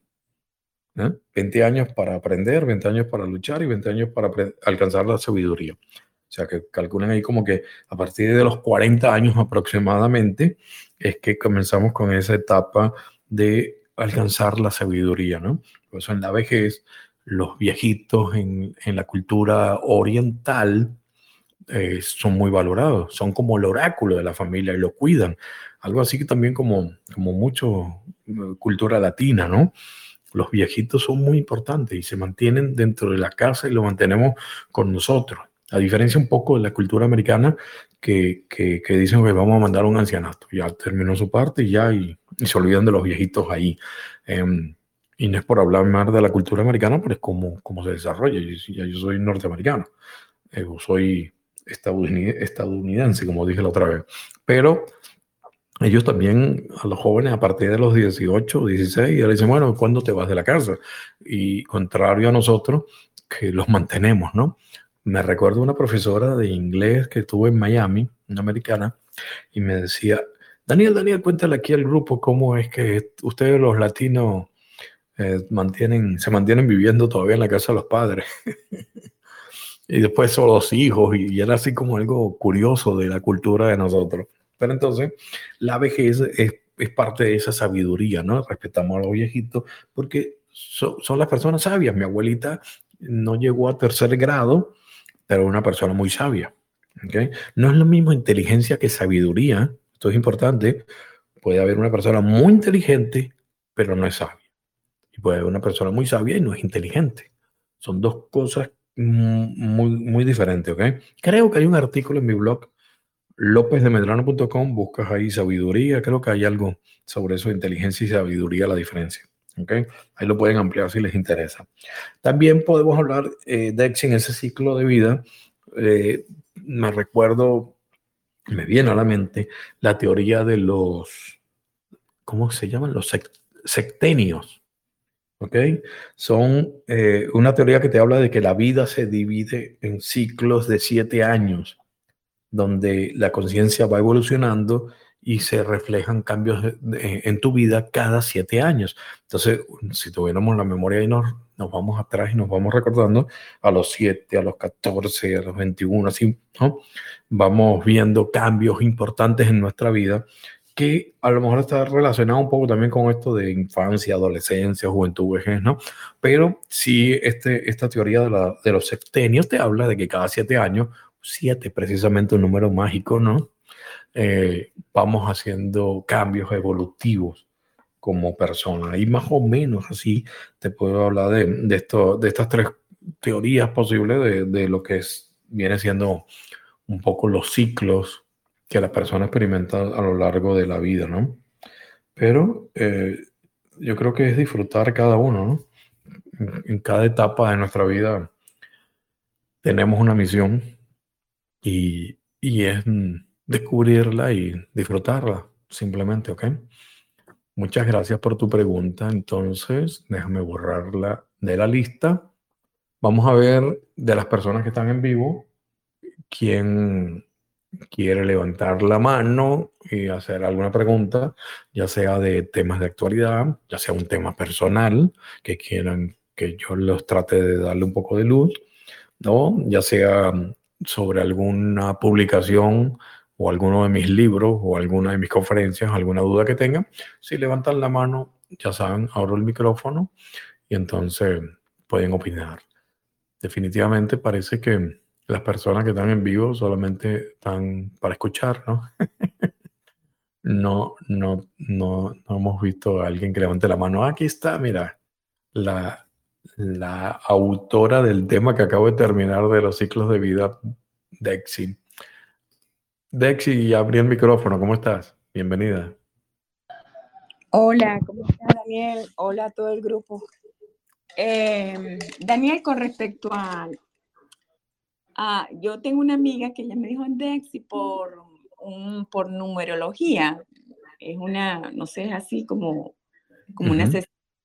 20 ¿eh? años para aprender, 20 años para luchar y 20 años para alcanzar la sabiduría. O sea, que calculen ahí como que a partir de los 40 años aproximadamente es que comenzamos con esa etapa de alcanzar la sabiduría, ¿no? Por eso en la vejez, los viejitos en, en la cultura oriental, eh, son muy valorados, son como el oráculo de la familia y lo cuidan. Algo así que también como, como mucho eh, cultura latina, ¿no? Los viejitos son muy importantes y se mantienen dentro de la casa y lo mantenemos con nosotros. A diferencia un poco de la cultura americana que, que, dicen que vamos a mandar un ancianato. Ya terminó su parte y ya y, se olvidan de los viejitos ahí. Em, y no es por hablar más de la cultura americana, pero es como, como se desarrolla. Yo, yo soy norteamericano. Eh, soy estadounidense, como dije la otra vez. Pero ellos también, a los jóvenes a partir de los 18, 16, ya le dicen, bueno, ¿cuándo te vas de la casa? Y contrario a nosotros, que los mantenemos, ¿no? Me recuerdo una profesora de inglés que estuvo en Miami, una americana, y me decía, Daniel, Daniel, cuéntale aquí al grupo cómo es que ustedes los latinos eh, mantienen, se mantienen viviendo todavía en la casa de los padres. y después son los hijos, y, era así como algo curioso de la cultura de nosotros. Pero entonces, la vejez es, es parte de esa sabiduría, ¿no? Respetamos a los viejitos porque son las personas sabias. Mi abuelita no llegó a tercer grado, pero una persona muy sabia. No es lo mismo inteligencia que sabiduría. Esto es importante. Puede haber una persona muy inteligente, pero no es sabia. Y puede haber una persona muy sabia y no es inteligente. Son dos cosas muy, muy diferente, ¿ok? Creo que hay un artículo en mi blog, lopezdemedrano.com, buscas ahí sabiduría, creo que hay algo sobre eso, inteligencia y sabiduría, la diferencia. ¿Ok? Ahí lo pueden ampliar si les interesa. También podemos hablar eh, de en ese ciclo de vida. Eh, me recuerdo, me viene a la mente la teoría de los, ¿cómo se llaman? Los sectenios. ¿ok? Son eh, una teoría que te habla de que la vida se divide en ciclos de siete años, donde la conciencia va evolucionando y se reflejan cambios en tu vida cada siete años. Entonces, si tuviéramos la memoria y nos, nos vamos atrás y nos vamos recordando a los siete, a los 14, a los 21, así, ¿no? Vamos viendo cambios importantes en nuestra vida que a lo mejor está relacionado un poco también con esto de infancia, adolescencia, juventud, vejez, ¿no? Pero sí, este, esta teoría de, la, de los septenios te habla de que cada siete años, siete precisamente un número mágico, ¿no? Eh, vamos haciendo cambios evolutivos como persona. Y más o menos así te puedo hablar de, de, esto, de estas tres teorías posibles de, de lo que es, viene siendo un poco los ciclos que la persona experimenta a lo largo de la vida, ¿no? Pero eh, yo creo que es disfrutar cada uno, ¿no? En, cada etapa de nuestra vida tenemos una misión y, y es descubrirla y disfrutarla, simplemente, ¿ok? Muchas gracias por tu pregunta. Entonces, déjame borrarla de la lista. Vamos a ver de las personas que están en vivo quién quiere levantar la mano y hacer alguna pregunta, ya sea de temas de actualidad, ya sea un tema personal, que quieran que yo los trate de darle un poco de luz, ¿no? ya sea sobre alguna publicación o alguno de mis libros o alguna de mis conferencias, alguna duda que tengan, si levantan la mano, ya saben, abro el micrófono y entonces pueden opinar. Definitivamente parece que las personas que están en vivo solamente están para escuchar, ¿no? no, no, no, no hemos visto a alguien que levante la mano. Aquí está, mira, la, la autora del tema que acabo de terminar de los ciclos de vida, Dexy. Dexy, abrí el micrófono, ¿cómo estás? Bienvenida. Hola, ¿cómo estás, Daniel? Hola a todo el grupo. Eh, Daniel, con respecto a, yo tengo una amiga que ella me dijo en Dexy por, un, por numerología. Es una, no sé, es así como, como una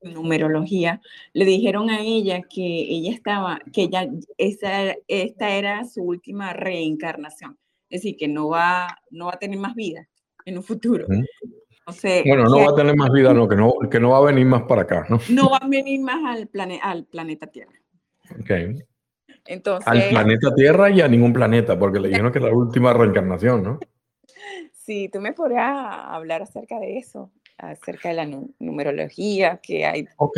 numerología. Le dijeron a ella que ella estaba, que ella, esa, esta era su última reencarnación. Es decir, que no va, no va a tener más vida en un futuro. bueno, no va a tener más vida, no que, no, que no va a venir más para acá, ¿no? No va a venir más al, plane, al planeta Tierra. Ok al planeta Tierra y a ningún planeta, porque le dijeron que es la última reencarnación, ¿no? Sí, tú me podrías hablar acerca de eso, acerca de la numerología que hay. Ok,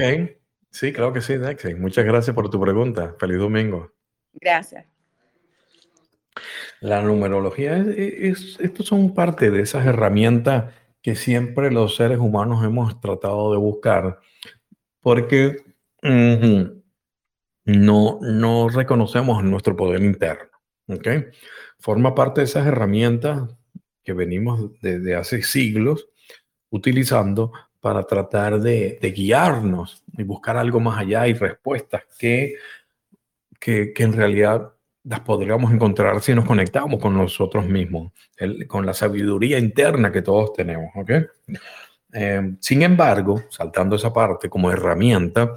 sí, claro que sí, Dexy. Muchas gracias por tu pregunta. Feliz domingo. Gracias. La numerología, es, estos son parte de esas herramientas que siempre los seres humanos hemos tratado de buscar, porque no, no reconocemos nuestro poder interno. ¿okay? Forma parte de esas herramientas que venimos desde hace siglos utilizando para tratar de, guiarnos y buscar algo más allá y respuestas que, que, en realidad las podríamos encontrar si nos conectamos con nosotros mismos, con la sabiduría interna que todos tenemos. ¿okay? Eh, sin embargo, saltando esa parte como herramienta,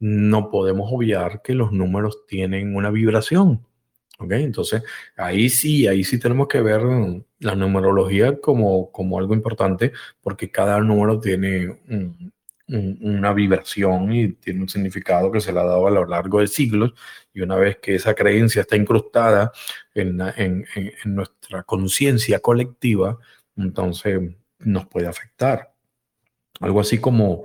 no podemos obviar que los números tienen una vibración. ¿Ok? Entonces, ahí sí, ahí sí tenemos que ver la numerología como, como algo importante porque cada número tiene una vibración y tiene un significado que se le ha dado a lo largo de siglos y una vez que esa creencia está incrustada en, en nuestra conciencia colectiva, entonces nos puede afectar. Algo así como,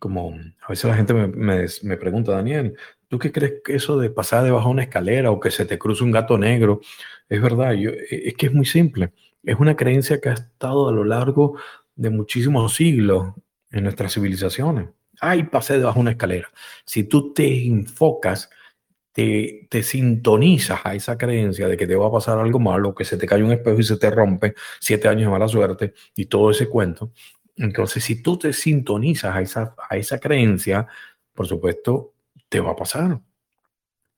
como a veces la gente me, pregunta, Daniel, ¿tú qué crees que eso de pasar debajo de una escalera o que se te cruce un gato negro? Es verdad, yo, e, es que es muy simple. Es una creencia que ha estado a lo largo de muchísimos siglos en nuestras civilizaciones. Ay, pasé debajo de una escalera. Si tú te enfocas, te, te, sintonizas a esa creencia de que te va a pasar algo malo, que se te cae un espejo y se te rompe, siete años de mala suerte y todo ese cuento, entonces, si tú te sintonizas a esa, a esa creencia, por supuesto, te va a pasar.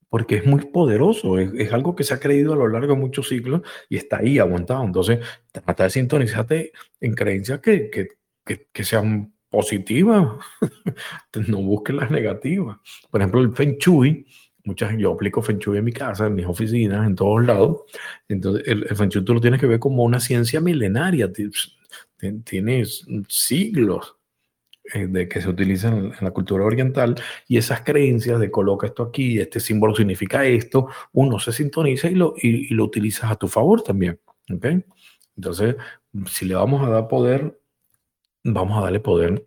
Porque es muy poderoso, es, algo que se ha creído a lo largo de muchos siglos y está ahí aguantado. Entonces, trata de sintonizarte en creencias que, que, que, sean positivas, no busques las negativas. Por ejemplo, el Feng Shui, muchas, yo aplico Feng Shui en mi casa, en mis oficinas, en todos lados. Entonces, el, el Feng Shui tú lo tienes que ver como una ciencia milenaria, tienes siglos eh, de que se utilizan en la cultura oriental y esas creencias de coloca esto aquí, este símbolo significa esto, uno se sintoniza y lo, y, lo utilizas a tu favor también. ¿okay? Entonces, si le vamos a dar poder, vamos a darle poder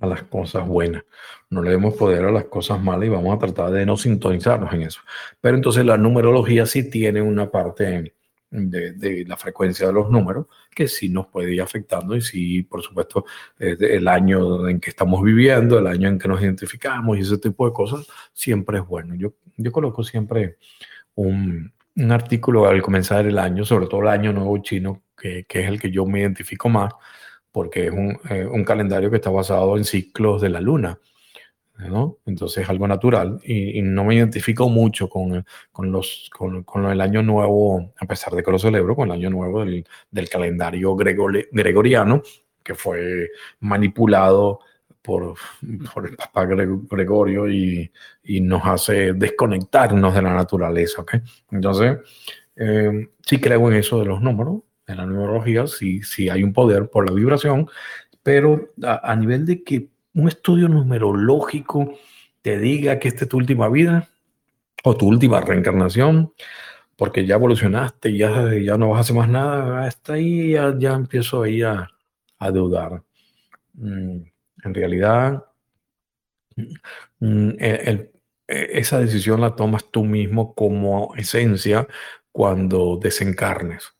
a las cosas buenas. No le demos poder a las cosas malas y vamos a tratar de no sintonizarnos en eso. Pero entonces la numerología sí tiene una parte de, la frecuencia de los números, que sí nos puede ir afectando y sí, por supuesto, el año en que estamos viviendo, el año en que nos identificamos y ese tipo de cosas, siempre es bueno. Yo, yo coloco siempre un, un artículo al comenzar el año, sobre todo el año nuevo chino, que, que es el que yo me identifico más, porque es un, eh, un calendario que está basado en ciclos de la luna. ¿no? Entonces es algo natural y, no me identifico mucho con, con los, con, con, el año nuevo, a pesar de que lo celebro, con el año nuevo del, del calendario gregoriano, que fue manipulado por, por el Papa Gregorio y, y, nos hace desconectarnos de la naturaleza. ¿okay? Entonces, eh, sí creo en eso de los números, en la numerología, sí, sí hay un poder por la vibración, pero a, nivel de que un estudio numerológico te diga que esta es tu última vida o tu última reencarnación, porque ya evolucionaste, ya, ya no vas a hacer más nada, hasta ahí ya, empiezo ahí a, a dudar. Mm, en realidad, mm, e, esa decisión la tomas tú mismo como esencia cuando desencarnes,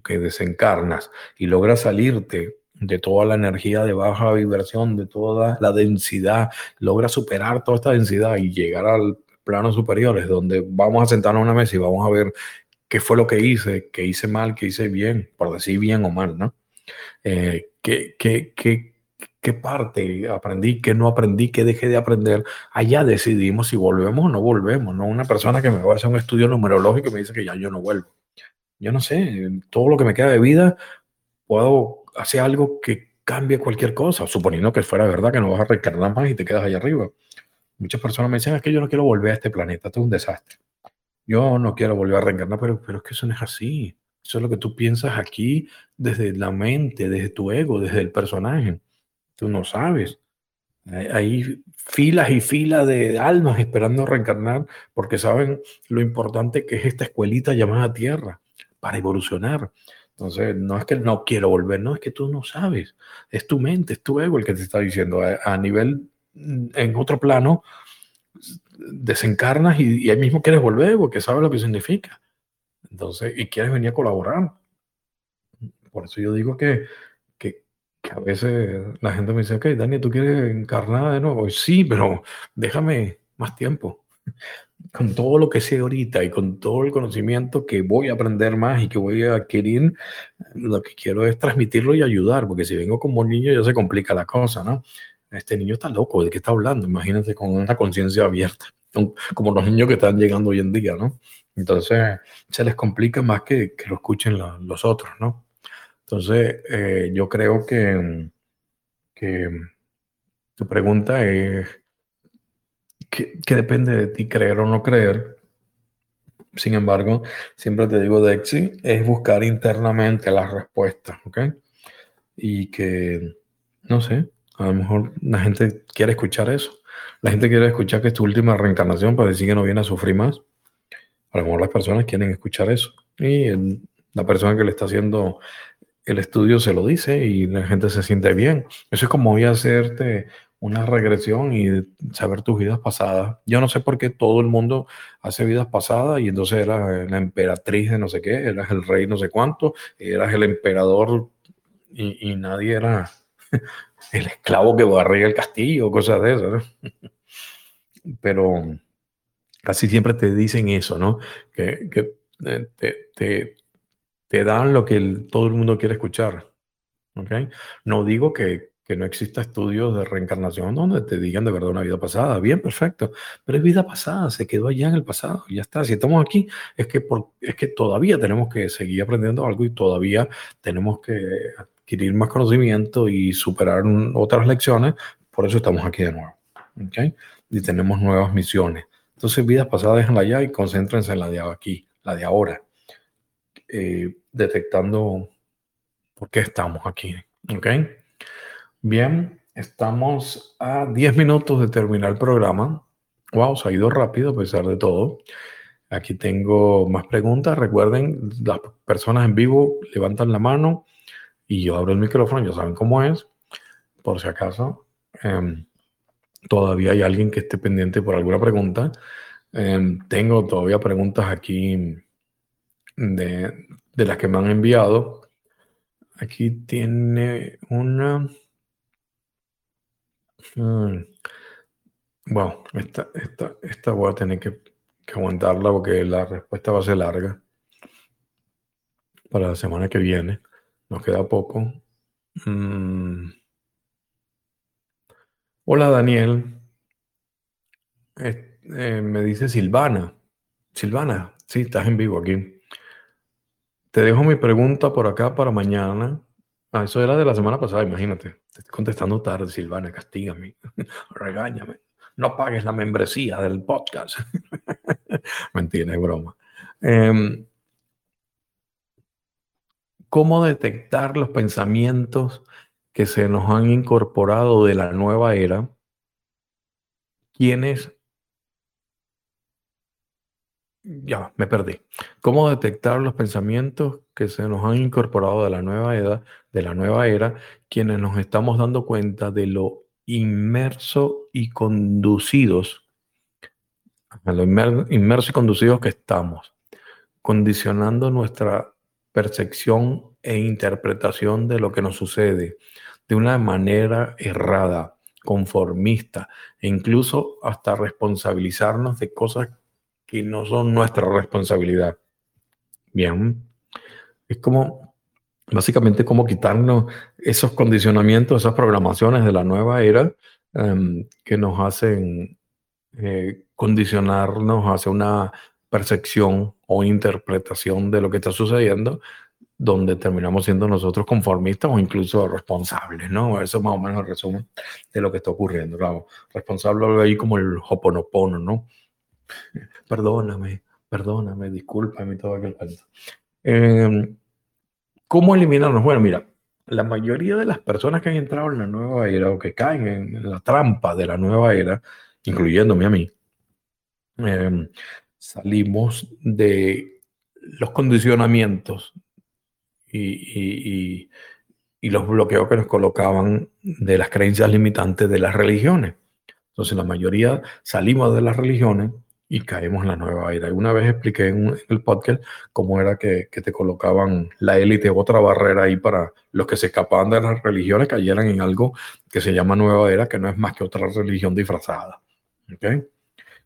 que desencarnas y logras salirte de toda la energía de baja vibración, de toda la densidad, logra superar toda esta densidad y llegar al plano superiores, donde vamos a sentarnos a una mesa y vamos a ver qué fue lo que hice, qué hice mal, qué hice bien, por decir bien o mal, ¿no? Eh, ¿qué, qué, qué, qué parte aprendí, qué no aprendí, qué dejé de aprender? Allá decidimos si volvemos o no volvemos, no una persona que me va a hacer un estudio numerológico y me dice que ya yo no vuelvo. Yo no sé, todo lo que me queda de vida puedo hace algo que cambie cualquier cosa, suponiendo que fuera verdad que no vas a reencarnar más y te quedas allá arriba. Muchas personas me dicen, es que yo no quiero volver a este planeta, esto es un desastre. Yo no quiero volver a reencarnar, pero, pero es que eso no es así. Eso es lo que tú piensas aquí desde la mente, desde tu ego, desde el personaje. Tú no sabes. Hay filas y filas de almas esperando reencarnar porque saben lo importante que es esta escuelita llamada Tierra para evolucionar. Entonces, no es que no quiero volver, no, es que tú no sabes. Es tu mente, es tu ego el que te está diciendo. A, nivel, mm, en otro plano, desencarnas y, ahí mismo quieres volver porque sabes lo que significa. Entonces, y quieres venir a colaborar. Por eso yo digo que, que, que a veces la gente me dice, ok, Dani, ¿tú quieres encarnar de nuevo? Sí, pero déjame más tiempo con todo lo que sé ahorita y con todo el conocimiento que voy a aprender más y que voy a adquirir, lo que quiero es transmitirlo y ayudar, porque si vengo como niño ya se complica la cosa, ¿no? Este niño está loco, ¿de qué está hablando? Imagínate con una conciencia abierta, como los niños que están llegando hoy en día, ¿no? Entonces se les complica más que, que lo escuchen los otros, ¿no? Entonces eh, yo creo que, que tu pregunta es que, depende de ti creer o no creer. Sin embargo, siempre te digo, Dexi, es buscar internamente las respuestas, ¿ok? Y que, no sé, a lo mejor la gente quiere escuchar eso. La gente quiere escuchar que es tu última reencarnación para decir que no viene a sufrir más. A lo mejor las personas quieren escuchar eso. Y la persona que le está haciendo el estudio se lo dice y la gente se siente bien. Eso es como voy a hacerte una regresión y saber tus vidas pasadas. Yo no sé por qué todo el mundo hace vidas pasadas y entonces eras la emperatriz de no sé qué, eras el rey no sé cuánto, eras el emperador y, nadie era el esclavo que barría el castillo, cosas de eso. Pero casi siempre te dicen eso, ¿no? Que, eh, te, te, dan lo que todo el mundo quiere escuchar. ¿okay? No digo que, que no exista estudios de reencarnación donde te digan de verdad una vida pasada. Bien, perfecto. Pero es vida pasada, se quedó allá en el pasado, ya está. Si estamos aquí, es que, es que todavía tenemos que seguir aprendiendo algo y todavía tenemos que, adquirir más conocimiento y superar otras lecciones. Por eso estamos aquí de nuevo. ¿okay? Y tenemos nuevas misiones. Entonces, vidas pasadas, déjenla allá y concéntrense en la de aquí, la de ahora. Eh, detectando por qué estamos aquí. ¿Ok? Bien, estamos a 10 minutos de terminar el programa. Wow, se ha ido rápido a pesar de todo. Aquí tengo más preguntas. Recuerden, las personas en vivo levantan la mano y yo abro el micrófono, ya saben cómo es, por si acaso. Em, todavía hay alguien que esté pendiente por alguna pregunta. Em, tengo todavía preguntas aquí de, las que me han enviado. Aquí tiene una... Hmm, bueno, esta, esta, esta voy a tener que, aguantarla porque la respuesta va a ser larga para la semana que viene. Nos queda poco. Hmm. Hola Daniel. Eh, me dice Silvana. Silvana, sí, estás en vivo aquí. Te dejo mi pregunta por acá para mañana. Ah, eso era de la semana pasada, imagínate. Te estoy contestando tarde, Silvana, castígame, regáñame. No pagues la membresía del podcast. Mentira, es broma. Em, ¿Cómo detectar los pensamientos que se nos han incorporado de la nueva era? ¿Quiénes ya, me perdí. ¿Cómo detectar los pensamientos que se nos han incorporado de la nueva edad, de la nueva era, quienes nos estamos dando cuenta de lo inmerso y conducidos, lo inmerso y conducidos que estamos, condicionando nuestra percepción e interpretación de lo que nos sucede de una manera errada, conformista, e incluso hasta responsabilizarnos de cosas que no son nuestra responsabilidad. Bien, es como, básicamente como quitarnos esos condicionamientos, esas programaciones de la nueva era em, que nos hacen eh, condicionarnos hacia una percepción o interpretación de lo que está sucediendo, donde terminamos siendo nosotros conformistas o incluso responsables, ¿no? Eso más o menos el resumen de lo que está ocurriendo. Claro, responsable ahí como el hoponopono, ¿no? Perdóname, perdóname, discúlpame, todo aquel cuento. Em, ¿Cómo eliminarnos? Bueno, mira, la mayoría de las personas que han entrado en la nueva era o que caen en la trampa de la nueva era, incluyéndome a mí, em, salimos de los condicionamientos y, y, los bloqueos que nos colocaban de las creencias limitantes de las religiones. Entonces, la mayoría salimos de las religiones y caemos en la nueva era. Una vez expliqué en, el podcast cómo era que, te colocaban la élite, otra barrera ahí para los que se escapaban de las religiones, cayeran en algo que se llama nueva era, que no es más que otra religión disfrazada. ¿Okay?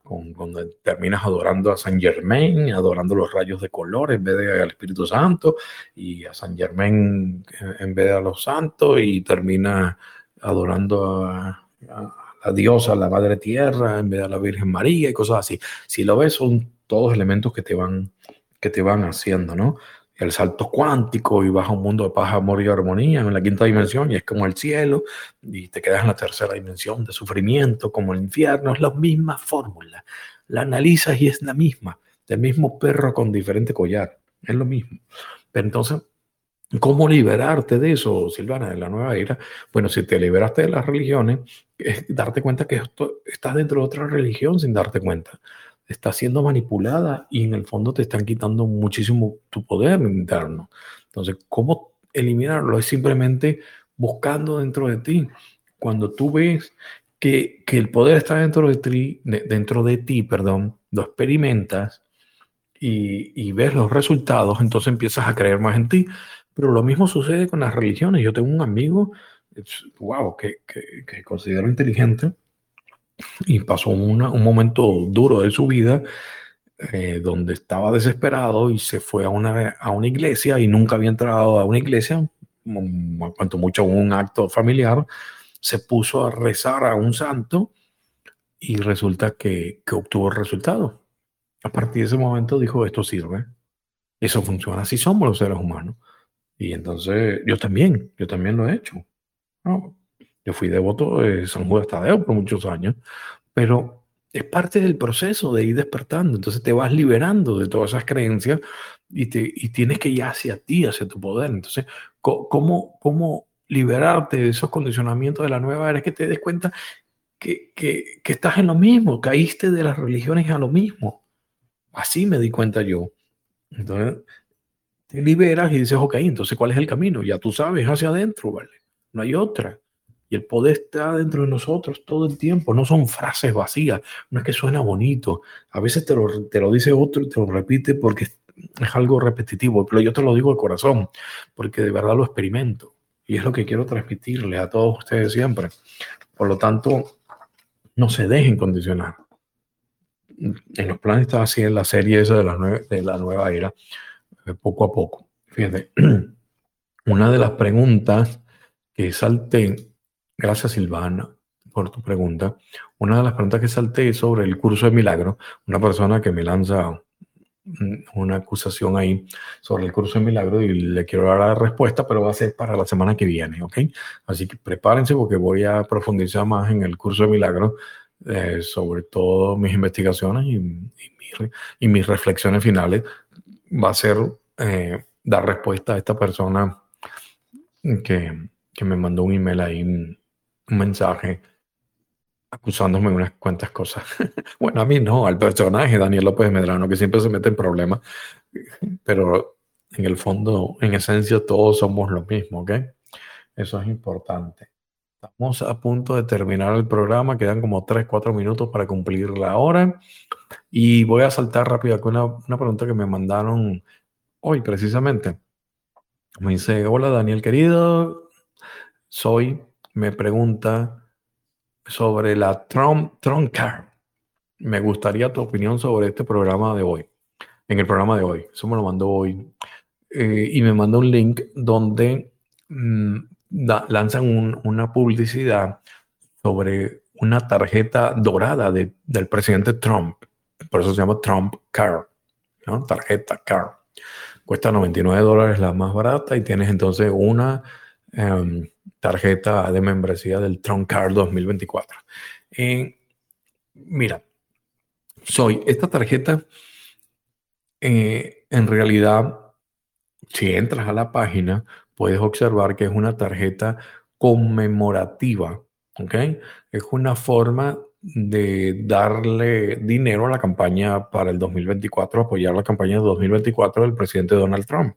Con, terminas adorando a San Germain, adorando los rayos de color en vez de al Espíritu Santo, y a San Germain en vez de a los santos, y termina adorando a la diosa, la madre tierra, en vez de la Virgen María y cosas así. Si lo ves, son todos elementos que te van, que te van haciendo, ¿no? El salto cuántico y vas a un mundo de paz, amor y armonía en la quinta dimensión y es como el cielo y te quedas en la tercera dimensión de sufrimiento como el infierno. Es la misma fórmula. La analizas y es la misma. El mismo perro con diferente collar. Es lo mismo. Pero entonces ¿Cómo liberarte de eso, Silvana, de la nueva era? Bueno, si te liberaste de las religiones, es darte cuenta que esto, estás dentro de otra religión sin darte cuenta. Estás siendo manipulada y en el fondo te están quitando muchísimo tu poder interno. Entonces, ¿cómo eliminarlo? Es simplemente buscando dentro de ti. Cuando tú ves que, que el poder está dentro de ti, dentro de ti, perdón, lo experimentas y, y ves los resultados, entonces empiezas a creer más en ti pero lo mismo sucede con las religiones. Yo tengo un amigo, wow, que, que, considero inteligente y pasó un momento duro de su vida eh, donde estaba desesperado y se fue a una, a una iglesia y nunca había entrado a una iglesia, cuanto mucho un acto familiar, se puso a rezar a un santo y resulta que, que obtuvo el resultado. A partir de ese momento dijo, esto sirve, eso funciona, así somos los seres humanos. Y entonces yo también, yo también lo he hecho. Yo fui devoto de San Juan Tadeo por muchos años, pero es parte del proceso de ir despertando. Entonces te vas liberando de todas esas creencias y, te, y tienes que ir hacia ti, hacia tu poder. Entonces, ¿cómo, cómo liberarte de esos condicionamientos de la nueva era? Es que te des cuenta que, que, que estás en lo mismo, caíste de las religiones a lo mismo. Así me di cuenta yo. Entonces, te liberas y dices, ok, entonces, ¿cuál es el camino? Ya tú sabes, hacia adentro, ¿vale? No hay otra. Y el poder está dentro de nosotros todo el tiempo. No son frases vacías. No es que suena bonito. A veces te lo, te lo dice otro y te lo repite porque es algo repetitivo. Pero yo te lo digo de corazón porque de verdad lo experimento. Y es lo que quiero transmitirle a todos ustedes siempre. Por lo tanto, no se dejen condicionar. En los planes está así en la serie esa de la, de la nueva era, poco a poco. Fíjate, una de las preguntas que salté Gracias, Silvana, por tu pregunta. Una de las preguntas que salté sobre el curso de milagro, una persona que me lanza una acusación ahí sobre el curso de milagro y le quiero dar la respuesta, pero va a ser para la semana que viene, ¿ok? Así que prepárense porque voy a profundizar más en el curso de milagro, eh, sobre todo mis investigaciones y, mis reflexiones finales. Va a ser eh, dar respuesta a esta persona que, que me mandó un email ahí un mensaje acusándome de unas cuantas cosas. bueno, a mí no, al personaje Daniel López Medrano, que siempre se mete en problemas, pero en el fondo, en esencia, todos somos lo mismo, ¿ok? Eso es importante. Estamos a punto de terminar el programa, quedan como 3, 4 minutos para cumplir la hora. Y voy a saltar rápido con una, una pregunta que me mandaron hoy precisamente. Me dice, hola Daniel querido, soy me pregunta sobre la Trump, Trump Car. Me gustaría tu opinión sobre este programa de hoy, en el programa de hoy. Eso me lo mandó hoy. Eh, y me mandó un link donde mm, lanzan una publicidad sobre una tarjeta dorada de, del presidente Trump. Por eso se llama Trump Car. Tarjeta Car. Cuesta 99 dólares la más barata y tienes entonces una Em, tarjeta de membresía del Tron Card 2024. mira, soy esta tarjeta, eh, en realidad, si entras a la página, puedes observar que es una tarjeta conmemorativa, ¿ok? Es una forma de darle dinero a la campaña para el 2024, apoyar la campaña de 2024 del presidente Donald Trump.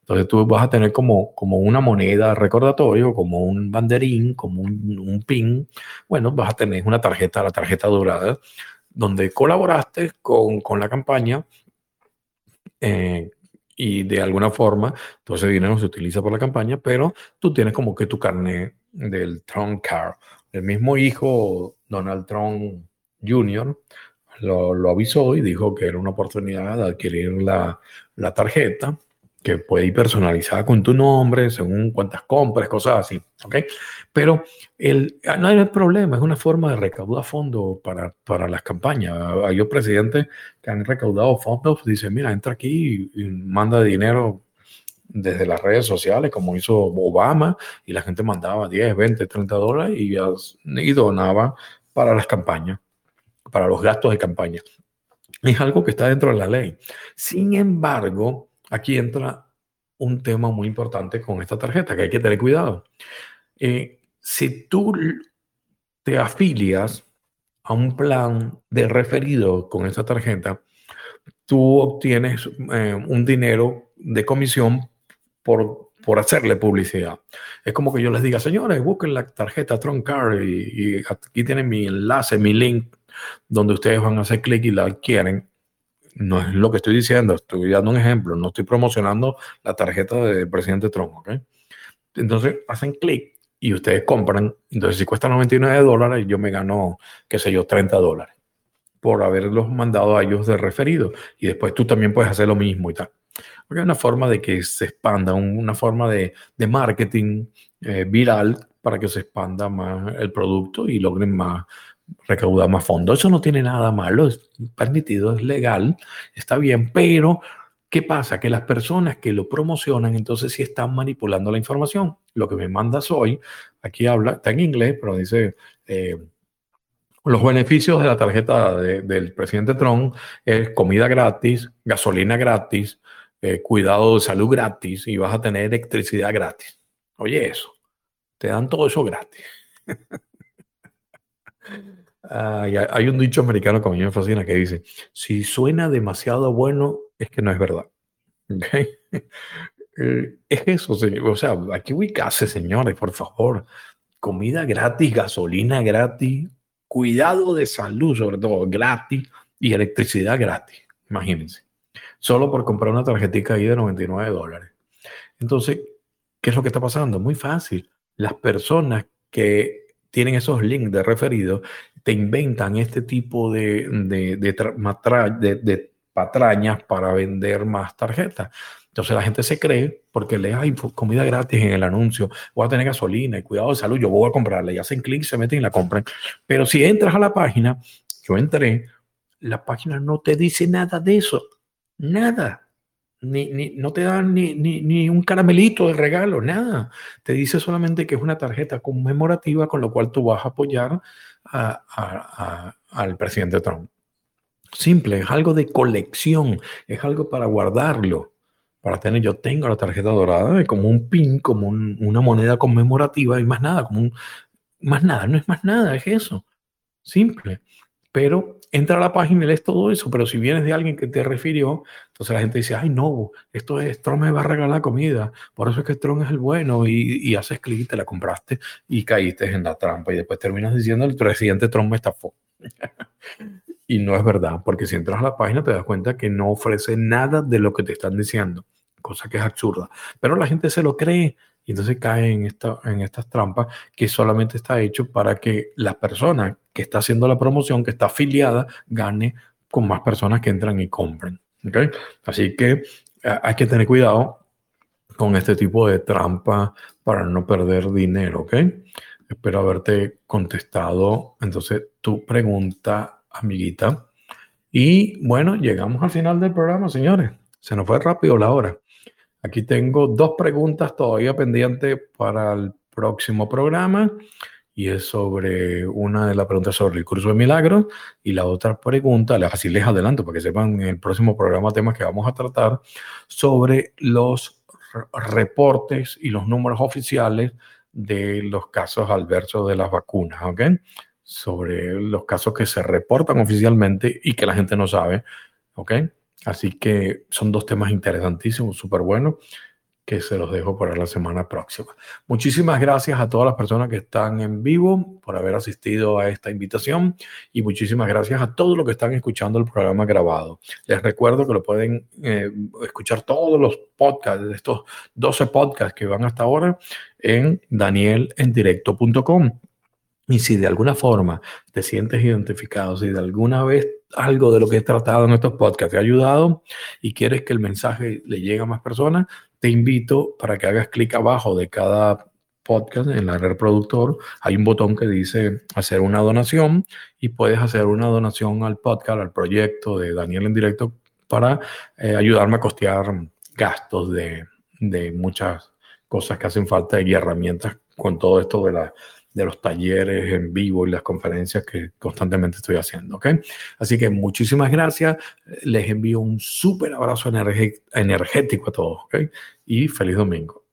Entonces tú vas a tener como, como una moneda recordatorio, como un banderín, como un, pin. Bueno, vas a tener una tarjeta, la tarjeta dorada, donde colaboraste con, la campaña eh, y de alguna forma todo ese dinero se utiliza por la campaña, pero tú tienes como que tu carnet del Trump Car. El mismo hijo, Donald Trump Jr., lo, lo, avisó y dijo que era una oportunidad de adquirir la, la tarjeta que puede ir personalizada con tu nombre, según cuántas compras, cosas así, ¿ok? Pero el, ah, no hay problema, es una forma de recaudar fondos para, para las campañas. Hay presidentes que han recaudado fondos, dicen, mira, entra aquí y, manda dinero desde las redes sociales, como hizo Obama, y la gente mandaba 10, 20, 30 dólares y, donaba para las campañas, para los gastos de campaña. Es algo que está dentro de la ley. Sin embargo, aquí entra un tema muy importante con esta tarjeta que hay que tener cuidado. Eh, si tú te afilias a un plan de referido con esta tarjeta, tú obtienes eh, un dinero de comisión por, por hacerle publicidad. Es como que yo les diga, señores, busquen la tarjeta Troncar y, y aquí tienen mi enlace, mi link, donde ustedes van a hacer clic y la adquieren no es lo que estoy diciendo, estoy dando un ejemplo, no estoy promocionando la tarjeta del presidente Trump, ¿ok? Entonces hacen clic y ustedes compran, entonces si cuesta 99 dólares, yo me gano, qué sé yo, 30 dólares por haberlos mandado a ellos de referido. Y después tú también puedes hacer lo mismo y tal. Porque es una forma de que se expanda, una forma de, de marketing eh, viral para que se expanda más el producto y logren más, recaudar más fondos. Eso no tiene nada malo, es permitido, es legal, está bien, pero ¿Qué pasa? Que las personas que lo promocionan entonces sí están manipulando la información. Lo que me mandas hoy, aquí habla, está en inglés, pero dice, eh, los beneficios de la tarjeta del presidente Trump es comida gratis, gasolina gratis, eh, cuidado de salud gratis y vas a tener electricidad gratis. Oye, eso, te dan todo eso gratis. hay un dicho americano que a mí me fascina que dice, si suena demasiado bueno, es que no es verdad. Eh, es eso, o sea, hay que ubicarse, señores, por favor. Comida gratis, gasolina gratis, cuidado de salud, sobre todo, gratis y electricidad gratis. Imagínense. Solo por comprar una tarjetita ahí de 99 dólares. Entonces, ¿qué es lo que está pasando? Muy fácil. Las personas que tienen esos links de referido te inventan este tipo de, de, patrañas para vender más tarjetas. Entonces la gente se cree porque le hay comida gratis en el anuncio, voy a tener gasolina y cuidado de salud, yo voy a comprarla y hacen clic, se meten y la compran. Pero si entras a la página, yo entré, la página no te dice nada de eso, nada. Ni, ni, no te dan ni, ni, ni, un caramelito de regalo, nada. Te dice solamente que es una tarjeta conmemorativa con lo cual tú vas a apoyar al presidente Trump. Simple, es algo de colección, es algo para guardarlo, para tener, yo tengo la tarjeta dorada como un pin, como una moneda conmemorativa y más nada, como un, más nada, no es más nada, es eso, simple. Pero entra a la página y lees todo eso, pero si vienes de alguien que te refirió, entonces la gente dice, ay no, esto es, Trump me va a regalar comida, por eso es que Trump es el bueno, y, y haces clic y te la compraste y caíste en la trampa y después terminas diciendo, el presidente Trump me estafó. y no es verdad, porque si entras a la página te das cuenta que no ofrece nada de lo que te están diciendo, cosa que es absurda, pero la gente se lo cree y entonces cae en, esta, en estas trampas que solamente está hecho para que la persona que está haciendo la promoción, que está afiliada, gane con más personas que entran y compren. ¿okay? Así que eh, hay que tener cuidado con este tipo de trampa para no perder dinero. ¿ok? Espero haberte contestado entonces tu pregunta, amiguita. Y bueno, llegamos al final del programa, señores. Se nos fue rápido la hora. Aquí tengo dos preguntas todavía pendientes para el próximo programa y es sobre una de las preguntas sobre el curso de milagros y la otra pregunta, así les adelanto para que sepan en el próximo programa temas que vamos a tratar sobre los reportes y los números oficiales de los casos adversos de las vacunas, ¿ok? Sobre los casos que se reportan oficialmente y que la gente no sabe, ¿ok? Así que son dos temas interesantísimos, súper buenos, que se los dejo para la semana próxima. Muchísimas gracias a todas las personas que están en vivo por haber asistido a esta invitación y muchísimas gracias a todos los que están escuchando el programa grabado. Les recuerdo que lo pueden eh, escuchar todos los podcasts, estos 12 podcasts que van hasta ahora en danielendirecto.com. Y si de alguna forma te sientes identificado, si de alguna vez algo de lo que he tratado en estos podcasts te ha ayudado y quieres que el mensaje le llegue a más personas, te invito para que hagas clic abajo de cada podcast en la reproductor. Hay un botón que dice hacer una donación y puedes hacer una donación al podcast, al proyecto de Daniel en directo para eh, ayudarme a costear gastos de, de muchas cosas que hacen falta y herramientas con todo esto de la de los talleres en vivo y las conferencias que constantemente estoy haciendo. ¿ok? Así que muchísimas gracias. Les envío un súper abrazo energético a todos. ¿ok? Y feliz domingo.